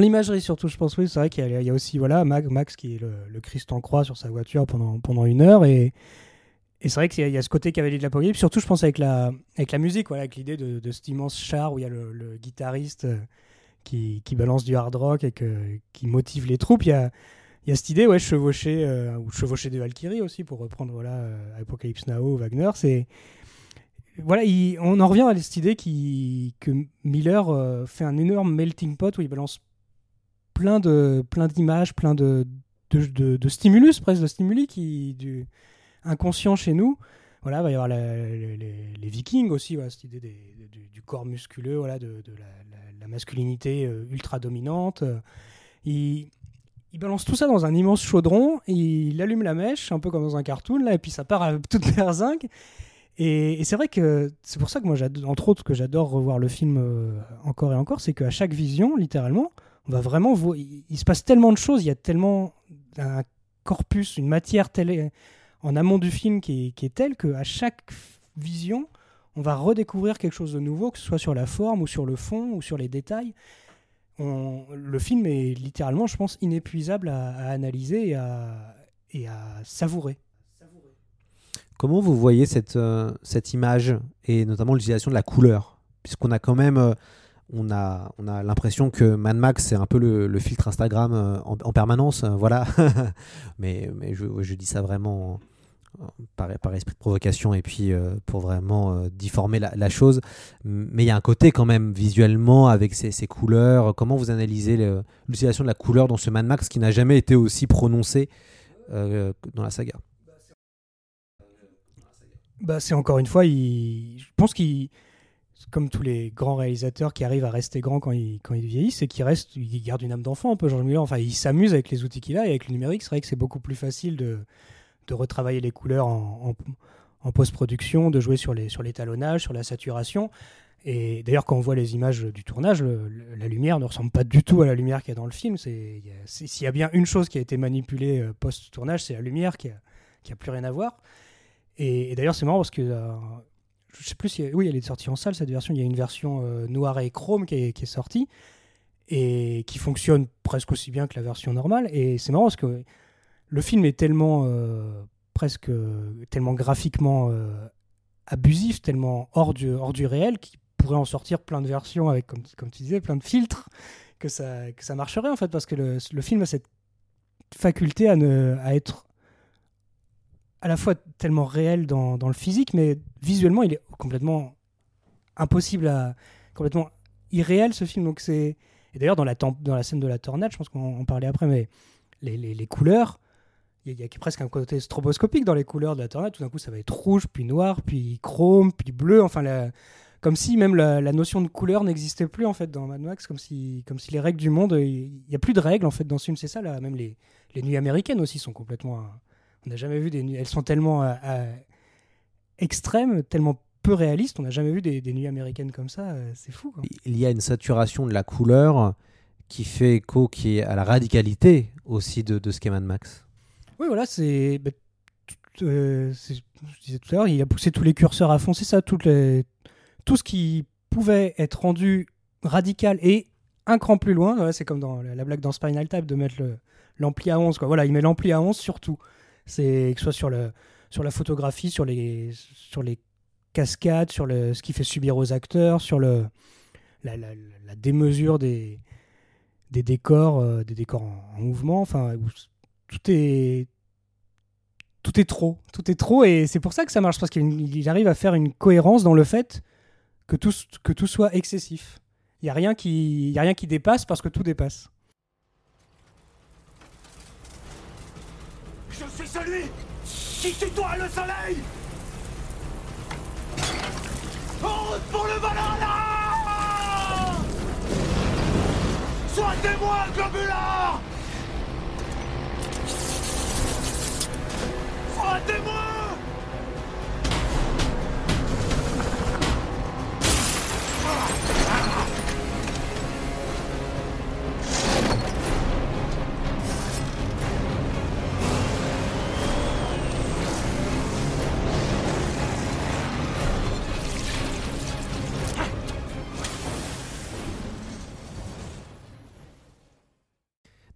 l'imagerie surtout, je pense. Oui, c'est vrai qu'il y, a- aussi voilà Max, Max qui est le, Christ en croix sur sa voiture pendant une heure et c'est vrai qu'il y, a- ce côté cavalier de l'apocalypse. Surtout, je pense avec la avec la musique, voilà, avec l'idée de, de cet immense char où il y a le, guitariste euh, qui, qui balance du hard rock et qui motive les troupes. Il y a il y a cette idée, ouais, chevaucher euh, ou chevaucher des Valkyries aussi pour reprendre voilà euh, Apocalypse Now, Wagner. C'est voilà, il- on en revient à cette idée qui, que Miller euh, fait un énorme melting pot où il balance plein de plein d'images, plein de, de, de- de stimulus, presque de stimuli qui du inconscient chez nous. Voilà, il va y avoir les, Vikings aussi, voilà, cette idée du, corps musculeux, voilà, de, la, masculinité euh, ultra dominante. Euh, Il, balance tout ça dans un immense chaudron, il allume la mèche, un peu comme dans un cartoon, là, et puis ça part à toute berzingue. Et, et c'est vrai que c'est pour ça que moi, entre autres, que j'adore revoir le film euh, encore et encore, c'est qu'à chaque vision, littéralement, on va vraiment il, il se passe tellement de choses, il y a tellement un corpus, une matière telle en amont du film qui est, telle qu'à chaque vision, on va redécouvrir quelque chose de nouveau, que ce soit sur la forme ou sur le fond ou sur les détails. Le film est littéralement, je pense, inépuisable à, analyser et à, savourer. Comment vous voyez cette, euh, cette image et notamment l'utilisation de la couleur? Puisqu'on a quand même euh, on a, on a l'impression que Mad Max c'est un peu le, filtre Instagram euh, en, en permanence, voilà. mais je, dis ça vraiment par, esprit de provocation et puis euh, pour vraiment euh, difformer la, chose. Mais il y a un côté quand même visuellement avec ces, couleurs. Comment vous analysez l'utilisation de la couleur dans ce Mad Max qui n'a jamais été aussi prononcé euh, dans la saga? Bah, c'est encore une fois, je pense qu'il, comme tous les grands réalisateurs qui arrivent à rester grands quand ils, vieillissent, c'est qu'ils restent, ils gardent une âme d'enfant un peu, George Miller. Enfin, il s'amuse avec les outils qu'il a et avec le numérique. C'est vrai que c'est beaucoup plus facile de, de retravailler les couleurs en, post-production, de jouer sur les sur l'étalonnage, sur la saturation. Et d'ailleurs, quand on voit les images du tournage, la lumière ne ressemble pas du tout à la lumière qu'il y a dans le film. S'il y a bien une chose qui a été manipulée euh, post-tournage, c'est la lumière qui a, plus rien à voir. Et, et d'ailleurs, c'est marrant parce que euh, je sais plus si oui, elle est sortie en salle cette version. Il y a une version euh, noire et chrome qui est, qui est sortie et qui fonctionne presque aussi bien que la version normale. Et c'est marrant parce que le film est tellement euh, presque tellement graphiquement euh, abusif, tellement hors du, hors du réel qu'il pourrait en sortir plein de versions avec, comme, tu disais, plein de filtres que ça, que ça marcherait en fait, parce que le, le film a cette faculté à, ne, à être à la fois tellement réel dans, dans, le physique, mais visuellement, il est complètement impossible à. complètement irréel ce film. Donc c'est. Et d'ailleurs, dans la, dans la scène de la tornade, je pense qu'on en parlait après, mais les, les couleurs, il y, a presque un côté stroboscopique dans les couleurs de la. Tout d'un coup, ça va être rouge, puis noir, puis chrome, puis bleu. Enfin, comme si même la, notion de couleur n'existait plus en fait dans Mad Max, comme si, comme si les règles du monde, il n'y a plus de règles en fait dans ce film. C'est ça même les, les nuits américaines aussi sont complètement. On n'a jamais vu des nuits. Elles sont tellement euh, euh, extrêmes, tellement peu réalistes. On n'a jamais vu des, nuits américaines comme ça. Euh, c'est fou. Il y a une saturation de la couleur qui fait écho qui est à la radicalité aussi de, de ce qu'est Mad Max. Oui, voilà, c'est. Bah, euh, je disais tout à l'heure, il a poussé tous les curseurs à fond. C'est ça, tout ce qui pouvait être rendu radical et un cran plus loin. Voilà, c'est comme dans la, la, blague dans Spinal Tap de mettre l'ampli à 11. Quoi. Voilà, il met l'ampli à 11 sur tout. C'est que ce soit sur, la photographie, sur les, cascades, sur ce qui fait subir aux acteurs, sur la, démesure des, des décors, euh, des décors en, en mouvement. Enfin, tout est tout est trop, tout est trop et c'est pour ça que ça marche parce qu'il arrive à faire une cohérence dans le fait que tout soit excessif. Il y a rien qui dépasse parce que tout dépasse. Je suis celui qui tutoie le soleil. Pour le Valhalla Sois témoin,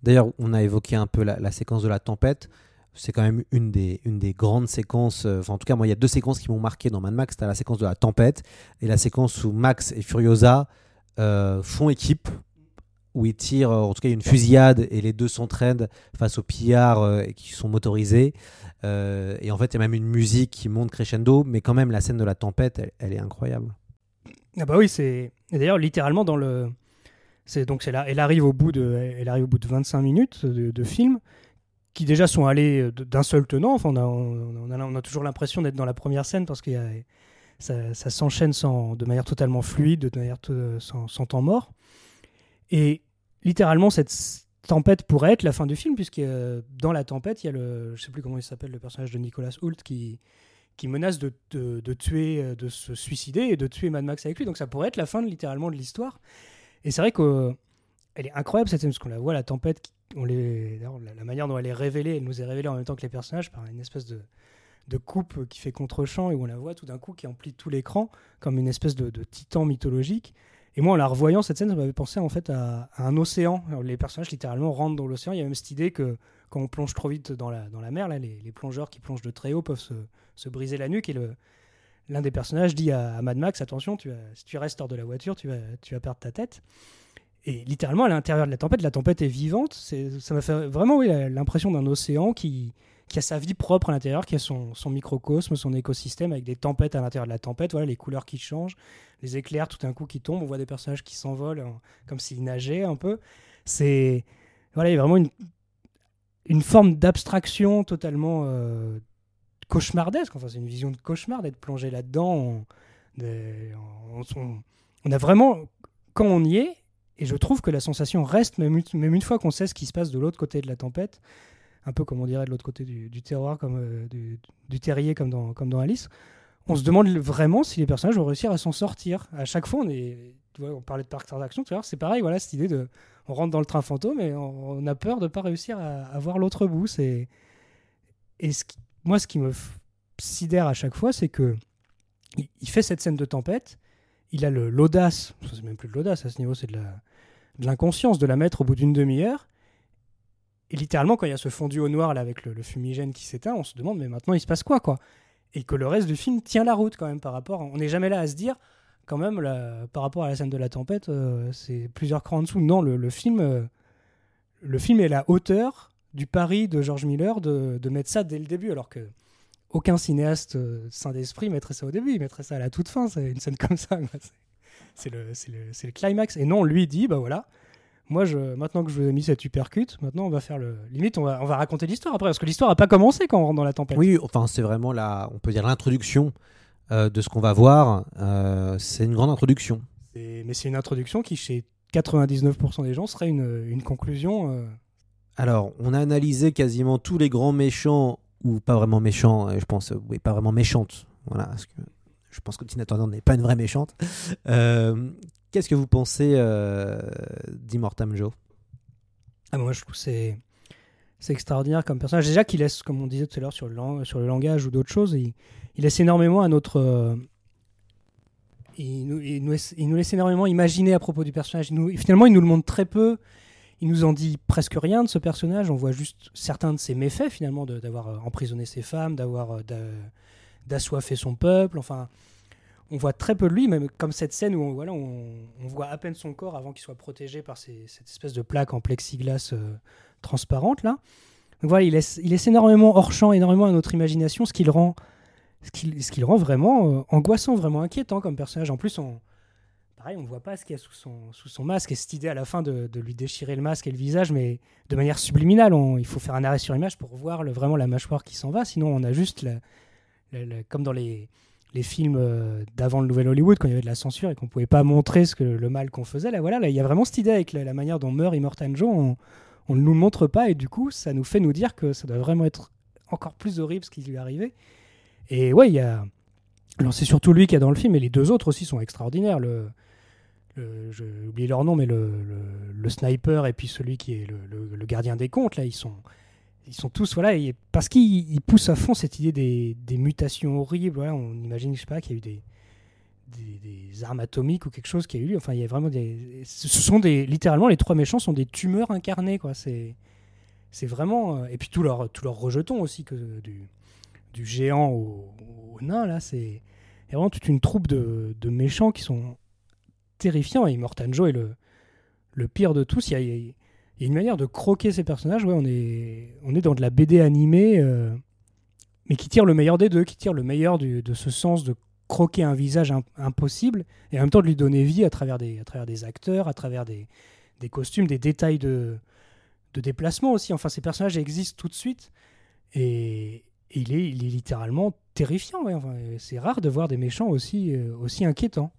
D'ailleurs, on a évoqué un peu la, séquence de la tempête c'est quand même une des, une des grandes séquences. Euh, en tout cas, moi, il y a deux séquences qui m'ont marqué dans Mad Max. C'était la séquence de la tempête et la séquence où Max et Furiosa euh, font équipe, où ils tirent, en tout cas, il y a une fusillade et les deux s'entraînent face aux pillards euh, qui sont motorisés. Euh, et en fait, il y a même une musique qui monte crescendo, mais quand même, la scène de la tempête, elle, est incroyable. Ah bah oui, c'est. D'ailleurs, littéralement, dans le. C'est donc là, elle arrive au bout de, elle arrive au bout de 25 minutes de film qui déjà sont allés d'un seul tenant. Enfin, on a, toujours l'impression d'être dans la première scène parce que ça, ça s'enchaîne de manière totalement fluide, de manière sans, sans, temps mort. Et littéralement, cette tempête pourrait être la fin du film, puisque dans la tempête, il y a le, je sais plus comment il s'appelle, le personnage de Nicolas Hoult qui, qui menace de, de, tuer, de se suicider et de tuer Mad Max avec lui. Donc ça pourrait être la fin de, littéralement de l'histoire. Et c'est vrai qu'elle est incroyable cette scène, parce qu'on la voit, la tempête on les, la, manière dont elle est révélée, elle nous est révélée en même temps que les personnages par une espèce de, de coupe qui fait contre-champ et où on la voit tout d'un coup qui emplit tout l'écran comme une espèce de, de, titan mythologique. Et moi, en la revoyant, cette scène, ça m'avait pensé en fait à, un océan. Les personnages littéralement rentrent dans l'océan. Il y a même cette idée que quand on plonge trop vite dans la, dans la mer, là, les, plongeurs qui plongent de très haut peuvent se, se briser la nuque. Et l'un des personnages dit à, Mad Max attention, tu si tu restes hors de la voiture, tu vas, tu vas perdre ta tête. Et littéralement, à l'intérieur de la tempête, la tempête est vivante. C'est, ça m'a fait vraiment oui, l'impression d'un océan qui, qui a sa vie propre à l'intérieur, qui a son, son, microcosme, son écosystème, avec des tempêtes à l'intérieur de la tempête, voilà, les couleurs qui changent, les éclairs tout d'un coup qui tombent, on voit des personnages qui s'envolent hein, comme s'ils nageaient un peu. C'est voilà, il y a vraiment une, une forme d'abstraction totalement euh, cauchemardesque. Enfin, c'est une vision de cauchemar d'être plongé là-dedans. On a vraiment, quand on y est, et je trouve que la sensation reste, même, une fois qu'on sait ce qui se passe de l'autre côté de la tempête, un peu comme on dirait de l'autre côté du, terroir, comme, euh, du, terrier, comme dans, Alice, on se demande vraiment si les personnages vont réussir à s'en sortir. À chaque fois, on parlait de parc d'attraction, tu vois, c'est pareil, voilà, cette idée de. On rentre dans le train fantôme et on, a peur de ne pas réussir à, à voir l'autre bout. Et moi, ce qui me sidère à chaque fois, c'est que il, il, fait cette scène de tempête, il a l'audace, c'est même plus de l'audace à ce niveau, c'est de l'inconscience de la mettre au bout d'une demi-heure. Et littéralement, quand il y a ce fondu au noir là avec le, fumigène qui s'éteint, on se demande mais maintenant il se passe quoi quoi? Et que le reste du film tient la route quand même par rapport. On n'est jamais là à se dire quand même, par rapport à la scène de la tempête, euh, c'est plusieurs crans en dessous. Non, le, film, euh, le film est la hauteur du pari de George Miller de, de mettre ça dès le début, alors que aucun cinéaste euh, sain d'esprit mettrait ça au début, il mettrait ça à la toute fin. C'est une scène comme ça. C'est- le, climax. Et non, lui dit, bah voilà, moi, je, maintenant que je vous ai mis cette uppercut, maintenant on va faire le. Limite, on va, on va raconter l'histoire après, parce que l'histoire n'a pas commencé quand on rentre dans la tempête. Oui, enfin, c'est vraiment la, on peut dire l'introduction euh, de ce qu'on va voir. Euh, c'est une grande introduction. Mais c'est une introduction qui, chez 99% des gens, serait une, une conclusion. euh, Alors, on a analysé quasiment tous les grands méchants, ou pas vraiment méchants, euh, je pense, euh, oui, pas vraiment méchantes. Voilà, parce que je pense que Tina Turner n'est pas une vraie méchante. Euh, Qu'est-ce que vous pensez euh, d'Immortam Joe? Ah, moi, je trouve c'est c'est extraordinaire comme personnage. Déjà qu'il laisse, comme on disait tout à l'heure sur le, langage ou d'autres choses, il, laisse énormément à notre. il, nous, laisse, énormément imaginer à propos du personnage. Finalement, il nous le montre très peu. Il nous en dit presque rien de ce personnage. On voit juste certains de ses méfaits, finalement, d'avoir euh, emprisonné ses femmes, d'avoir euh, d'a- d'assoiffé son peuple. Enfin, on voit très peu de lui, même comme cette scène où on, voilà, on, on voit à peine son corps avant qu'il soit protégé par cette espèce de plaque en plexiglas euh, transparente là. Donc voilà, il laisse, il énormément hors champ, énormément à notre imagination, ce qui le rend, ce qui, ce qui le rend vraiment angoissant, vraiment inquiétant comme personnage. En plus, on, pareil, on ne voit pas ce qu'il y a sous son, masque et cette idée à la fin de, lui déchirer le masque et le visage, mais de manière subliminale. On- il faut faire un arrêt sur image pour voir vraiment la mâchoire qui s'en va, sinon on a juste, comme dans les, films euh, d'avant le Nouvel Hollywood, quand il y avait de la censure et qu'on pouvait pas montrer ce que le mal qu'on faisait. Là, voilà, là, il y a vraiment cette idée avec la, manière dont meurt Immortan Joe. On, on ne nous le montre pas et du coup, ça nous fait nous dire que ça doit vraiment être encore plus horrible ce qui lui est arrivé. Et ouais, il y a. C'est surtout lui qui est dans le film, et les deux autres aussi sont extraordinaires. J'ai oublié leur nom, mais le, le- sniper et puis celui qui est le, gardien des comptes, là, ils sont, ils sont tous, voilà, parce qu'ils ils poussent à fond cette idée des, des mutations horribles. On imagine, je sais pas, qu'il y a eu des, des, des armes atomiques ou quelque chose qui a eu lieu. Enfin, il y a vraiment des. Ce sont des. Littéralement, les trois méchants sont des tumeurs incarnées, quoi. C'est. C'est vraiment. euh, Et puis tout leur, tout leur rejeton aussi, que du, du géant au, au nain, là, c'est. Il y a vraiment toute une troupe de, de méchants qui sont terrifiants. Et Immortan Joe est le, le pire de tous. Il y, a, une manière de croquer ces personnages. Ouais, on est, on est dans de la BD animée, euh, mais qui tire le meilleur des deux, qui tire le meilleur du- de ce sens de croquer un visage im- impossible et en même temps de lui donner vie à travers des, à travers des acteurs, à travers des, des costumes, des détails de, de déplacement aussi. Enfin, ces personnages existent tout de suite et, il, est, il est littéralement terrifiant. Enfin, c'est rare de voir des méchants aussi, euh, aussi inquiétants.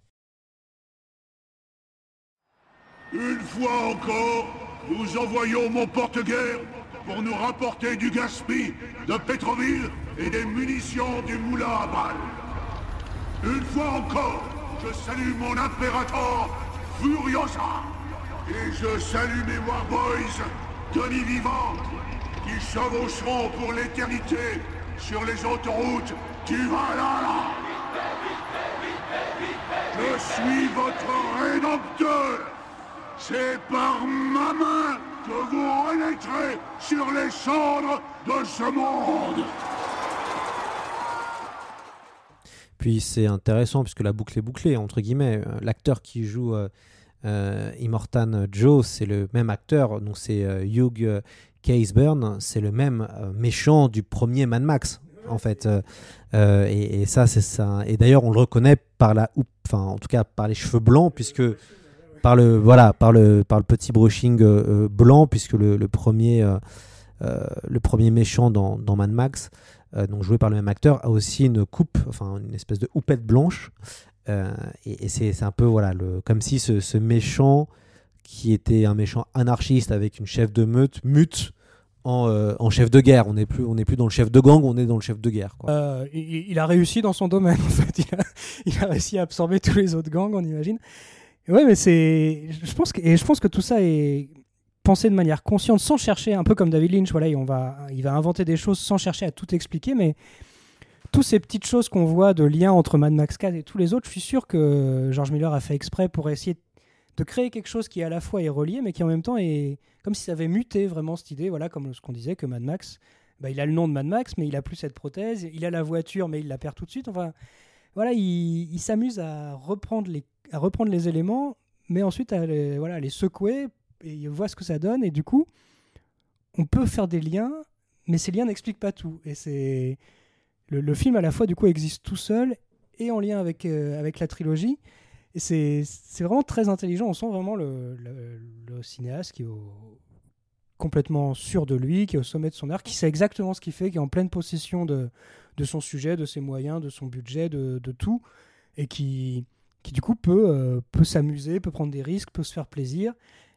Une fois encore, nous envoyons mon porte-guerre pour nous rapporter du gaspille de Pétroville et des munitions du moulin à balles. Une fois encore, je salue mon impérator Furiosa. Et je salue mes Warboys, Denis Vivant, qui chevaucheront pour l'éternité sur les autoroutes du Valhalla. Je suis votre rédempteur. C'est par ma main que vous renaîtrez sur les cendres de ce monde. Puis c'est intéressant puisque la boucle est bouclée, entre guillemets. Euh, L'acteur qui joue euh, euh, Immortan Joe, c'est le même acteur, donc c'est Hugh Caseburn, c'est le même méchant du premier Mad Max, en fait. Et, et ça, c'est ça. Et d'ailleurs, on le reconnaît par la houppe, enfin, en tout cas par les cheveux blancs, puisque par le par le petit brushing euh, euh, blanc, puisque le, le premier euh, le premier méchant dans, dans Mad Max, donc joué par le même acteur, a aussi une coupe, enfin une espèce de houppette blanche. Et c'est un peu voilà, comme si ce, méchant qui était un méchant anarchiste avec une chef de meute mute en, chef de guerre. On n'est plus, dans le chef de gang, on est dans le chef de guerre. Il a réussi dans son domaine, en fait. Il a, il a réussi à absorber tous les autres gangs, on imagine. Ouais, mais c'est. Je pense que, et je pense que tout ça est pensé de manière consciente, sans chercher, un peu comme David Lynch. Voilà, on va, il va inventer des choses sans chercher à tout expliquer, mais toutes ces petites choses qu'on voit de lien entre Mad Max 4 et tous les autres, je suis sûr que George Miller a fait exprès pour essayer de créer quelque chose qui à la fois est relié, mais qui en même temps est comme si ça avait muté vraiment cette idée, voilà, comme ce qu'on disait que Mad Max, bah, il a le nom de Mad Max, mais il a plus cette prothèse, il a la voiture, mais il la perd tout de suite. Enfin, voilà, il, il s'amuse à reprendre les à reprendre les éléments, mais ensuite à les, voilà, les secouer et il voit ce que ça donne et du coup, on peut faire des liens, mais ces liens n'expliquent pas tout. Et c'est le, film à la fois du coup existe tout seul et en lien avec euh, avec la trilogie. Et c'est vraiment très intelligent. On sent vraiment le, cinéaste qui est complètement sûr de lui, qui est au sommet de son art, qui sait exactement ce qu'il fait, qui est en pleine possession de, de son sujet, de ses moyens, de son budget, de, de tout, et qui, qui du coup peut, euh, peut s'amuser, peut prendre des risques, peut se faire plaisir,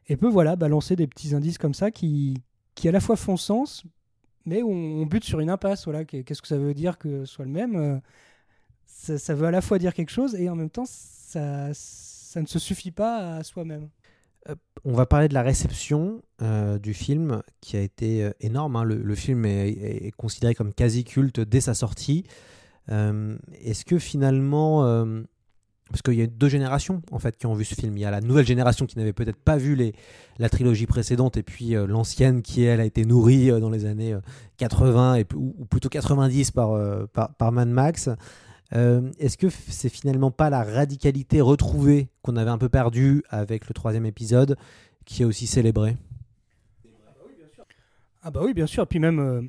et peut voilà balancer des petits indices comme ça qui, qui à la fois font sens, mais on, bute sur une impasse. Voilà, Qu'est- qu'est-ce que ça veut dire que soit le même euh, ça, veut à la fois dire quelque chose et en même temps ça, ça ne se suffit pas à soi-même. On va parler de la réception euh, du film qui a été euh, énorme. hein. Le, film est, considéré comme quasi culte dès sa sortie. Euh, Est-ce que finalement, euh, parce qu'il y a deux générations en fait qui ont vu ce film. Il y a la nouvelle génération qui n'avait peut-être pas vu la trilogie précédente et puis euh, l'ancienne qui elle a été nourrie euh, dans les années euh, 80 et, p- ou, plutôt 90 par, euh, par, Mad Max. Euh, Est-ce que c'est finalement pas la radicalité retrouvée qu'on avait un peu perdue avec le troisième épisode qui est aussi célébré Ah bah oui, bien sûr. Puis même euh,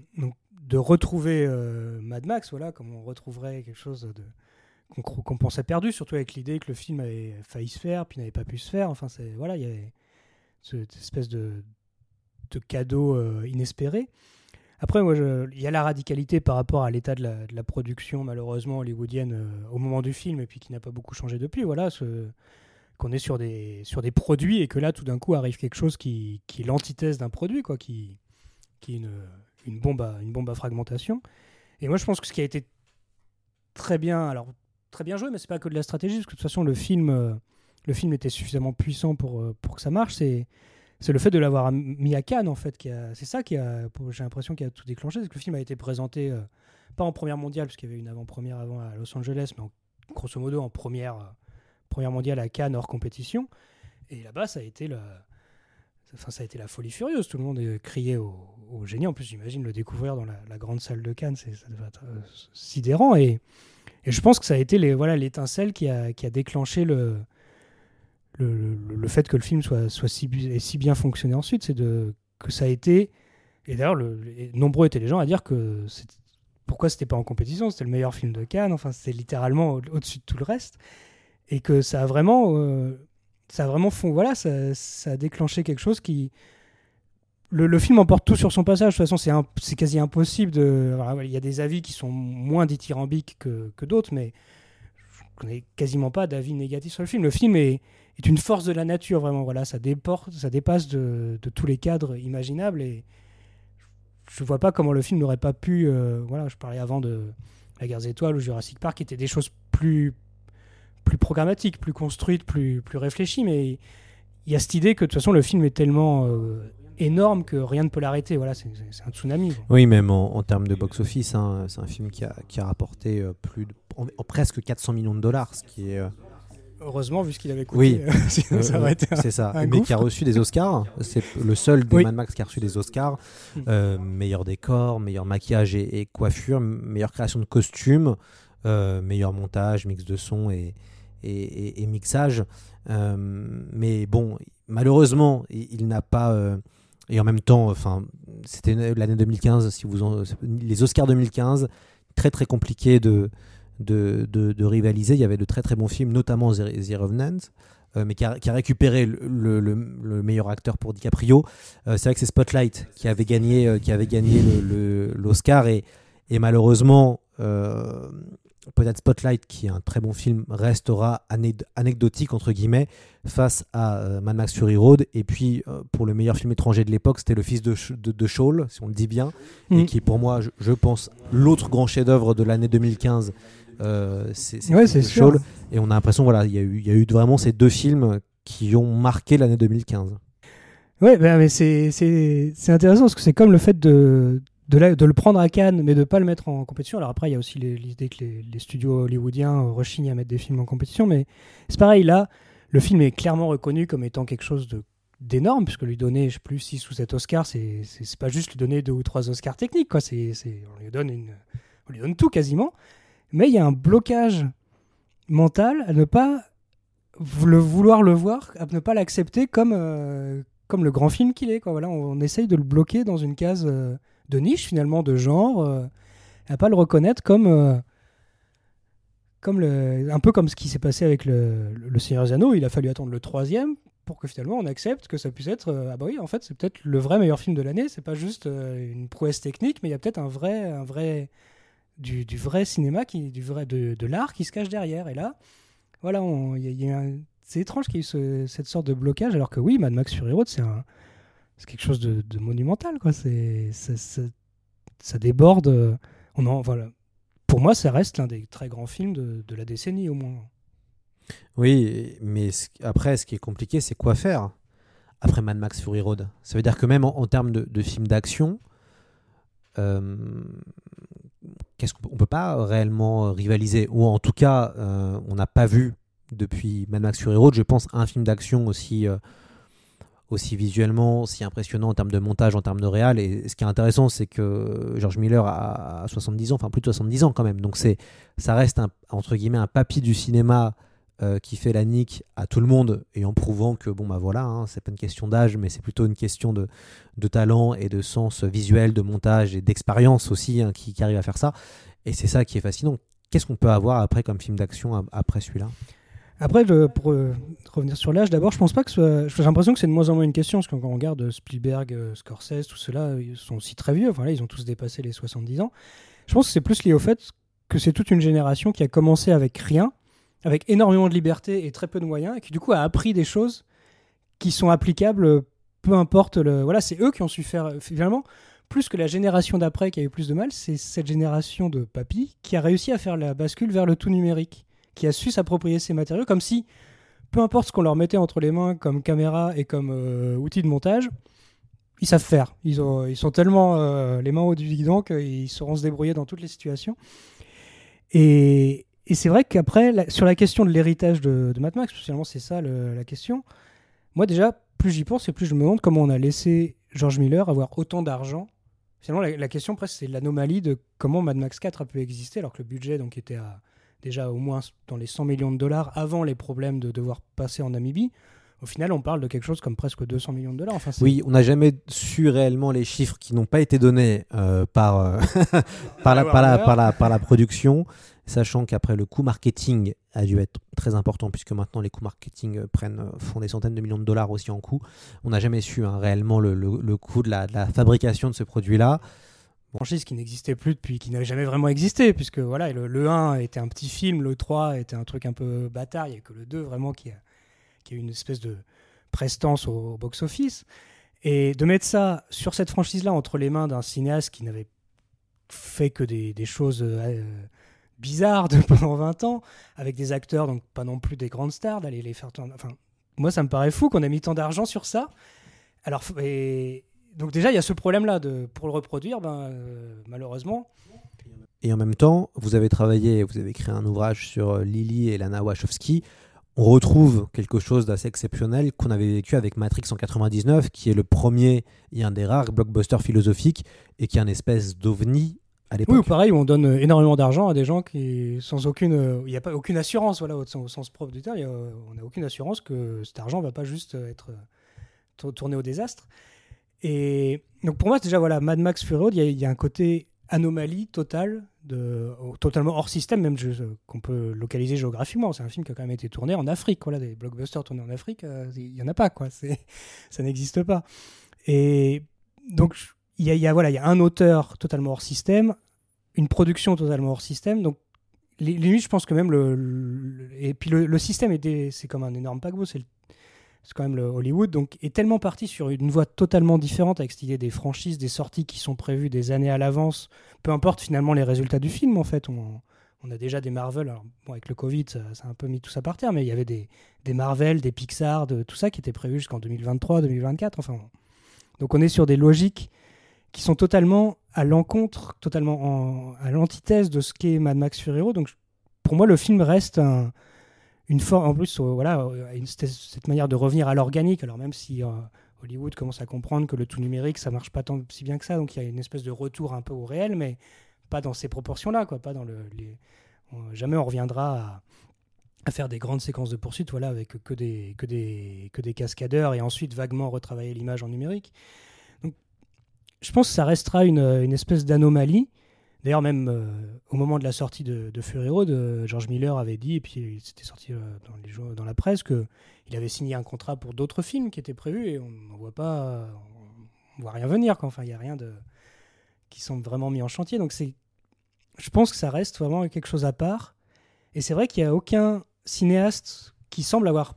de retrouver euh, Mad Max, voilà, comme on retrouverait quelque chose de qu'on qu'on pensait perdu, surtout avec l'idée que le film avait failli se faire, puis n'avait pas pu se faire. Enfin, c'est voilà, il y avait cette espèce de, de cadeau euh, inespéré. Après, moi, il y a la radicalité par rapport à l'état de la, production, malheureusement hollywoodienne euh, au moment du film, et puis qui n'a pas beaucoup changé depuis. Voilà, qu'on est sur des sur des produits et que là, tout d'un coup, arrive quelque chose qui, qui est l'antithèse d'un produit, quoi, qui qui est une, une bombe à une bombe à fragmentation. Et moi, je pense que ce qui a été très bien, alors très bien joué, mais c'est pas que de la stratégie, parce que de toute façon, le film, euh, le film était suffisamment puissant pour, euh, pour que ça marche. C'est c'est le fait de l'avoir mis à Cannes, en fait, qui c'est ça qui a, j'ai l'impression, qui a tout déclenché. C'est que le film a été présenté, euh, pas en première mondiale, parce qu'il y avait une avant-première avant à Los Angeles, mais grosso modo en première, première mondiale à Cannes, hors compétition. Et là-bas, ça a été la, ça a été la folie furieuse. Tout le monde criait au, génie. En plus, j'imagine le découvrir dans la, grande salle de Cannes, c'est, ça devait être sidérant. Et, et je pense que ça a été les, voilà, l'étincelle qui a, qui a déclenché le, le, le- fait que le film soit, soit si, ait si bien fonctionné ensuite. C'est que ça a été. Et d'ailleurs, nombreux étaient les gens à dire que pourquoi c'était pas en compétition C'était le meilleur film de Cannes. Enfin, c'est littéralement au- au-dessus de tout le reste. Et que ça a vraiment. euh, ça a vraiment fond, voilà, ça, ça a déclenché quelque chose qui. Le, film emporte tout sur son passage. De toute façon, c'est quasi impossible il y a des avis qui sont moins dithyrambiques que, que d'autres, mais je connais quasiment pas d'avis négatifs sur le film. Le film est, une force de la nature, vraiment. Voilà, ça, dépasse de, de tous les cadres imaginables et je vois pas comment le film n'aurait pas pu. euh, voilà, je parlais avant de La Guerre des Étoiles ou Jurassic Park, qui étaient des choses plus plus programmatiques, plus construites, plus plus réfléchies, mais il y a cette idée que de toute façon le film est tellement euh, énorme que rien ne peut l'arrêter. Voilà, c'est un tsunami. quoi. Oui, même en, en termes de box-office, hein, c'est un film qui a, qui a rapporté euh, plus de, en- en presque 400 millions de dollars, ce qui est... euh, Heureusement, vu ce qu'il avait coûté, Oui, sinon ça Euh, aurait été un- c'est ça. un Mais qui a reçu des Oscars. C'est le seul des Oui. Mad Max qui a reçu des Oscars. Mm. Euh, meilleur décor, meilleur maquillage et, et coiffure, meilleure création de costumes, euh, meilleur montage, mix de son et, et, et- et mixage. Euh, mais bon, malheureusement, il, il n'a pas. Et en même temps, enfin, c'était l'année 2015. Si vous en- les Oscars 2015, très très compliqué de de, de, rivaliser. Il y avait de très très bons films, notamment The, Revenant, euh, mais qui a, récupéré le, le- le- le meilleur acteur pour DiCaprio. Euh, c'est vrai que c'est Spotlight qui avait gagné, euh, qui avait gagné l'Oscar et, malheureusement, peut-être Spotlight, qui est un très bon film, restera anecdotique entre guillemets face à euh, Mad Max Fury Road. Et puis euh, pour le meilleur film étranger de l'époque, c'était Le Fils de, Sh- de, de Shawl, si on le dit bien, et Mm. qui est pour moi, je, je pense, l'autre grand chef-d'œuvre de l'année 2015. Euh, c'est Ouais. Shawl. Et on a l'impression, voilà, il y, a eu- il y a eu vraiment ces deux films qui ont marqué l'année 2015. Ouais, bah, mais c'est intéressant parce que c'est comme le fait de, de, le prendre à Cannes mais de pas le mettre en compétition. Alors après, il y a aussi l'idée que les, studios hollywoodiens euh, rechignent à mettre des films en compétition, mais c'est pareil, là, le film est clairement reconnu comme étant quelque chose de d'énorme, puisque lui donner, je sais plus, 6 ou 7 Oscars, c'est pas juste lui donner deux ou trois Oscars techniques, quoi. C'est on, lui donne on lui donne tout quasiment. Mais il y a un blocage mental à ne pas le vouloir le voir, à ne pas l'accepter comme, euh, comme le grand film qu'il est. Quoi. Voilà, on, on, essaye de le bloquer dans une case euh, de niche, finalement, de genre, euh, à pas le reconnaître comme, euh, comme un peu comme ce qui s'est passé avec le, le Seigneur des Anneaux. Il a fallu attendre le troisième pour que finalement on accepte que ça puisse être euh, ah bah oui en fait c'est peut-être le vrai meilleur film de l'année c'est pas juste euh, une prouesse technique mais il y a peut-être un vrai un vrai du, vrai cinéma qui du vrai de, l'art qui se cache derrière et là voilà il y c'est étrange qu'il y ait eu ce- cette sorte de blocage alors que oui Mad Max Fury Road c'est un c'est quelque chose de, monumental quoi. C'est ça, déborde euh, voilà. Pour moi ça reste l'un des très grands films de, de la décennie au moins. Oui, mais après, ce qui est compliqué, c'est quoi faire après Mad Max Fury Road? Ça veut dire que même en, termes de, de films d'action, euh, qu'est-ce qu'on peut- pas réellement rivaliser, ou en tout cas, euh, on n'a pas vu depuis Mad Max Fury Road, je pense, un film d'action aussi, aussi visuellement, aussi impressionnant en termes de montage, en termes de réal. Et ce qui est intéressant, c'est que George Miller a, a 70 ans, enfin plus de 70 ans quand même. Donc c'est, ça reste un, entre guillemets un papy du cinéma euh, qui fait la nique à tout le monde et en prouvant que bon bah voilà, hein, c'est pas une question d'âge, mais c'est plutôt une question de, talent et de sens visuel, de montage et d'expérience aussi hein, qui, arrive à faire ça. Et c'est ça qui est fascinant. Qu'est-ce qu'on peut avoir après comme film d'action après celui-là? Après, pour euh, revenir sur l'âge, d'abord, je pense pas que j'ai l'impression que c'est de moins en moins une question, parce que quand on regarde euh, Spielberg, euh, Scorsese, tout cela, ils sont aussi très vieux. Enfin, ils ont tous dépassé les 70 ans. Je pense que c'est plus lié au fait que c'est toute une génération qui a commencé avec rien, avec énormément de liberté et très peu de moyens, et qui du coup a appris des choses qui sont applicables, euh, peu importe. Voilà, c'est eux qui ont su faire. euh, Finalement, plus que la génération d'après qui a eu plus de mal, c'est cette génération de papy qui a réussi à faire la bascule vers le tout numérique qui a su s'approprier ces matériaux, comme si, peu importe ce qu'on leur mettait entre les mains comme caméra et comme euh, outil de montage, ils savent faire. Ils, ont, ils sont tellement euh, les mains au guidon qu'ils sauront se débrouiller dans toutes les situations. Et, c'est vrai qu'après, sur la question de l'héritage de, Mad Max, finalement c'est ça la question, moi déjà, plus j'y pense et plus je me demande comment on a laissé George Miller avoir autant d'argent. Finalement, la, la question presque c'est l'anomalie de comment Mad Max 4 a pu exister alors que le budget donc était à déjà au moins dans les 100 millions de dollars avant les problèmes de devoir passer en Namibie. Au final, on parle de quelque chose comme presque 200 millions de dollars. Oui, on n'a jamais su réellement les chiffres qui n'ont pas été donnés par, la, production, sachant qu'après le coût marketing a dû être très important, puisque maintenant les coûts marketing euh, prennent, euh, font des centaines de millions de dollars aussi en coût. On n'a jamais su hein, réellement le, le, coût de la fabrication de ce produit-là. Franchise qui n'existait plus depuis, qui n'avait jamais vraiment existé, puisque voilà, le, le 1 était un petit film, le 3 était un truc un peu bâtard, il n'y a que le 2 vraiment qui a, qui a eu une espèce de prestance au, box-office. Et de mettre ça sur cette franchise-là entre les mains d'un cinéaste qui n'avait fait que des, des choses euh, bizarres pendant 20 ans, avec des acteurs, donc pas non plus des grandes stars, d'aller les faire tourner. Enfin, moi, ça me paraît fou qu'on ait mis tant d'argent sur ça. Alors, et, donc déjà, il y a ce problème-là de pour le reproduire, ben, euh, malheureusement. Et en même temps, vous avez travaillé, vous avez écrit un ouvrage sur euh, Lily et Lana Wachowski. On retrouve quelque chose d'assez exceptionnel qu'on avait vécu avec Matrix en 99, qui est le premier et un des rares blockbusters philosophiques et qui est un espèce d'ovni à l'époque. Oui, ou pareil, on donne euh, énormément d'argent à des gens qui, sans aucune, il n'y a pas aucune assurance, voilà, au, sens- au sens propre du terme, a, on n'a aucune assurance que cet argent va pas juste être tour- tourné au désastre. Et donc pour moi, déjà, voilà, Mad Max Fury Road, il y, a- un côté anomalie totale, de, totalement hors système, même euh, qu'on peut localiser géographiquement. C'est un film qui a quand même été tourné en Afrique. Voilà, des blockbusters tournés en Afrique, euh, il n'y en a pas, quoi. Ça n'existe pas. Et donc, il y a, y a, y a un auteur totalement hors système, une production totalement hors système. Donc, limites, je pense que même le. et puis, le, le système, c'est comme un énorme paquebot, c'est c'est quand même le Hollywood, donc est tellement parti sur une voie totalement différente avec cette idée des franchises, des sorties qui sont prévues des années à l'avance, peu importe finalement les résultats du film en fait. On, a déjà des Marvel, alors bon, avec le Covid, ça, a un peu mis tout ça par terre, mais il y avait des, des Marvel, des Pixar, de, tout ça qui était prévu jusqu'en 2023, 2024. Enfin, on- donc on est sur des logiques qui sont totalement à l'encontre, totalement en- à l'antithèse de ce qu'est Mad Max Fury Road. Donc pour moi, le film reste un- une forme, en plus, euh, voilà, euh, cette, manière de revenir à l'organique. Alors même si euh, Hollywood commence à comprendre que le tout numérique, ça marche pas tant si bien que ça, donc il y a une espèce de retour un peu au réel, mais pas dans ces proportions-là, quoi, pas dans le, les- jamais on reviendra à, faire des grandes séquences de poursuite, voilà, avec que des, que des, que des cascadeurs et ensuite vaguement retravailler l'image en numérique. Je pense que ça restera une, une espèce d'anomalie. D'ailleurs, même euh, au moment de la sortie de, de Fury Road, euh, George Miller avait dit, et puis c'était sorti euh, dans, la presse, qu'il avait signé un contrat pour d'autres films qui étaient prévus et on ne voit pas, on voit rien venir. quoi. Enfin, il n'y a rien de qui semble vraiment mis en chantier. Donc, c'est, je pense que ça reste vraiment quelque chose à part. Et c'est vrai qu'il n'y a aucun cinéaste qui semble avoir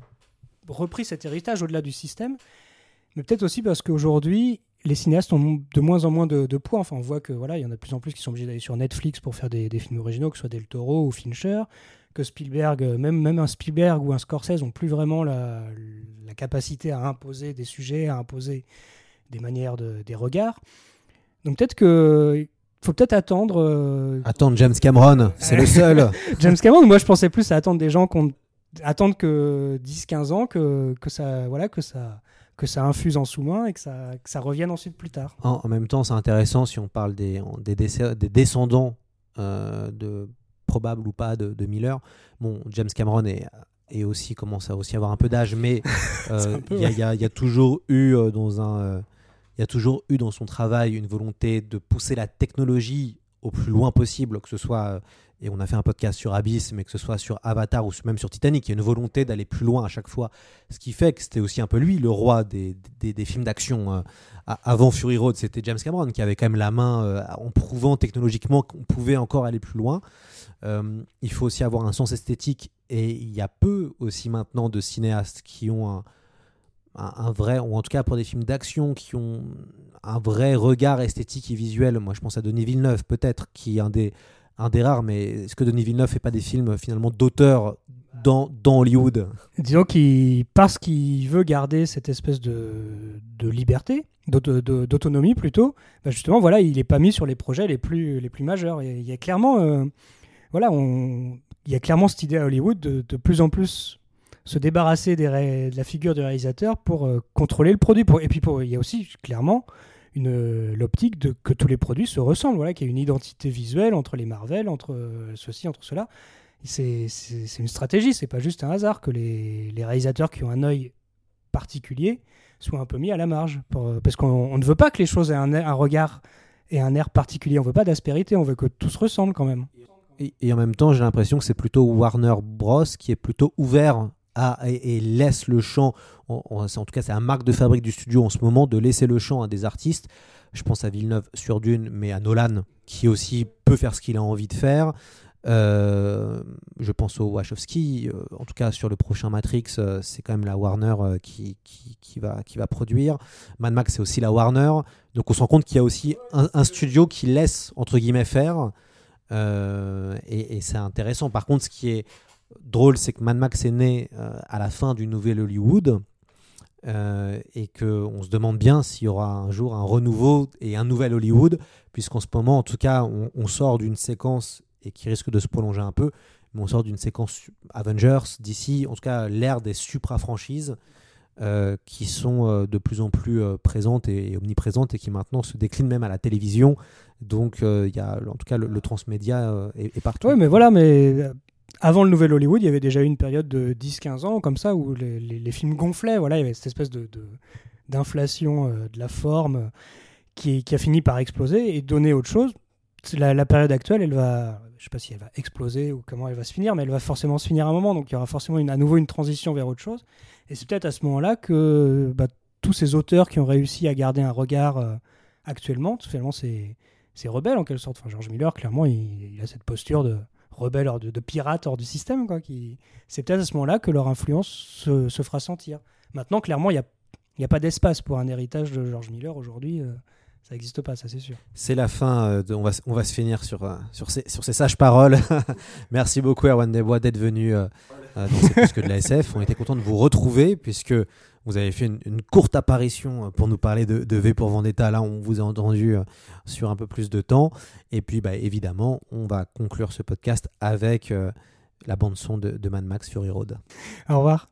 repris cet héritage au-delà du système, mais peut-être aussi parce qu'aujourd'hui, les cinéastes ont de moins en moins de, de poids. Enfin, on voit que voilà, il y en a de plus en plus qui sont obligés d'aller sur Netflix pour faire des, des films originaux, que ce soit Del Toro ou Fincher, que Spielberg, euh, même, même un Spielberg ou un Scorsese n'ont plus vraiment la, la capacité à imposer des sujets, à imposer des manières, de, des regards. Donc peut-être que faut peut-être attendre. euh, Attendre James Cameron, c'est le seul. James Cameron, moi je pensais plus à attendre des gens qu'on attendre que 10-15 ans que, que ça voilà que ça que ça infuse en sous-main et que ça, que ça revienne ensuite plus tard. En, en même temps, c'est intéressant si on parle des, des, des descendants euh, de probables ou pas de, de Miller. Bon, James Cameron est, est aussi commence à aussi avoir un peu d'âge, mais euh, il y, ouais. y y a toujours eu euh, dans un euh, il y a toujours eu dans son travail une volonté de pousser la technologie au plus loin possible, que ce soit, et on a fait un podcast sur Abyss, mais que ce soit sur Avatar ou même sur Titanic, il y a une volonté d'aller plus loin à chaque fois. Ce qui fait que c'était aussi un peu lui, le roi des, des, films d'action. euh, avant Fury Road, c'était James Cameron qui avait quand même la main euh, en prouvant technologiquement qu'on pouvait encore aller plus loin. Euh, il faut aussi avoir un sens esthétique et il y a peu aussi maintenant de cinéastes qui ont un, un, un vrai, ou en tout cas pour des films d'action, qui ont un vrai regard esthétique et visuel. Moi, je pense à Denis Villeneuve, peut-être, qui est un des, un des rares, mais est-ce que Denis Villeneuve fait pas des films finalement d'auteur dans, dans Hollywood? Disons qu'il parce qu'il veut garder cette espèce de, de liberté, d'autonomie plutôt, bah justement voilà, il est pas mis sur les projets les plus les plus majeurs. Il y a, clairement euh, voilà, on, il y a clairement cette idée à Hollywood de, de plus en plus se débarrasser des de la figure du réalisateur pour euh, contrôler le produit. Pour, et puis il y a aussi clairement une euh, l'optique de que tous les produits se ressemblent, voilà, qu'il y a une identité visuelle entre les Marvel, entre euh, ceci, entre cela. C'est une stratégie, c'est pas juste un hasard que les, les réalisateurs qui ont un œil particulier soient un peu mis à la marge. pour- parce qu'on on ne veut pas que les choses aient un, un regard et un air particulier. On veut pas d'aspérité, on veut que tout se ressemble quand même. Et en même temps, j'ai l'impression que c'est plutôt Warner Bros. qui est plutôt ouvert et, laisse le champ. en tout cas, c'est un marque de fabrique du studio en ce moment de laisser le champ à des artistes. Je pense à Villeneuve sur Dune, mais à Nolan qui aussi peut faire ce qu'il a envie de faire. Euh, je pense au Wachowski. euh, en tout cas, sur le prochain Matrix, euh, c'est quand même la Warner qui, va, qui va produire. Mad Max, c'est aussi la Warner. Donc, on se rend compte qu'il y a aussi un, studio qui laisse, entre guillemets, faire. Et c'est intéressant. Par contre, ce qui est drôle, c'est que Mad Max est né euh, à la fin du nouvel Hollywood. euh, et qu'on se demande bien s'il y aura un jour un renouveau et un nouvel Hollywood, puisqu'en ce moment, en tout cas, on, sort d'une séquence et qui risque de se prolonger un peu, mais on sort d'une séquence Avengers, d'ici, en tout cas, l'ère des supra-franchises euh, qui sont de plus en plus présentes et, omniprésentes et qui maintenant se déclinent même à la télévision. Donc, il y a, en tout cas, le, transmédia est, partout. Oui, mais voilà, mais avant le nouvel Hollywood, il y avait déjà eu une période de 10-15 ans comme ça où les, films gonflaient. Voilà, il y avait cette espèce de, d'inflation euh, de la forme euh, qui, a fini par exploser et donner autre chose. La, période actuelle, elle va, je sais pas si elle va exploser ou comment elle va se finir, mais elle va forcément se finir à un moment. Donc il y aura forcément à nouveau une transition vers autre chose. Et c'est peut-être à ce moment-là que bah, tous ces auteurs qui ont réussi à garder un regard euh, actuellement, finalement, c'est rebelle en quelque sorte. George Miller, clairement, il a cette posture de rebelle, hors de, de pirate hors du système. Quoi, qui... C'est peut-être à ce moment-là que leur influence se, fera sentir. Maintenant, clairement, il n'y a, a pas d'espace pour un héritage de George Miller aujourd'hui. euh, ça n'existe pas, ça c'est sûr. C'est la fin. euh, on, va, on va se finir sur, euh, sur, ces, sur ces sages paroles. Merci beaucoup, Erwan Desbois, d'être venu euh, dans C'est plus que de la SF. On était content de vous retrouver puisque vous avez fait une, courte apparition euh, pour nous parler de, de V pour Vendetta. Là, on vous a entendu euh, sur un peu plus de temps. Et puis, bah, évidemment, on va conclure ce podcast avec euh, la bande-son de, de Mad Max Fury Road. Au revoir.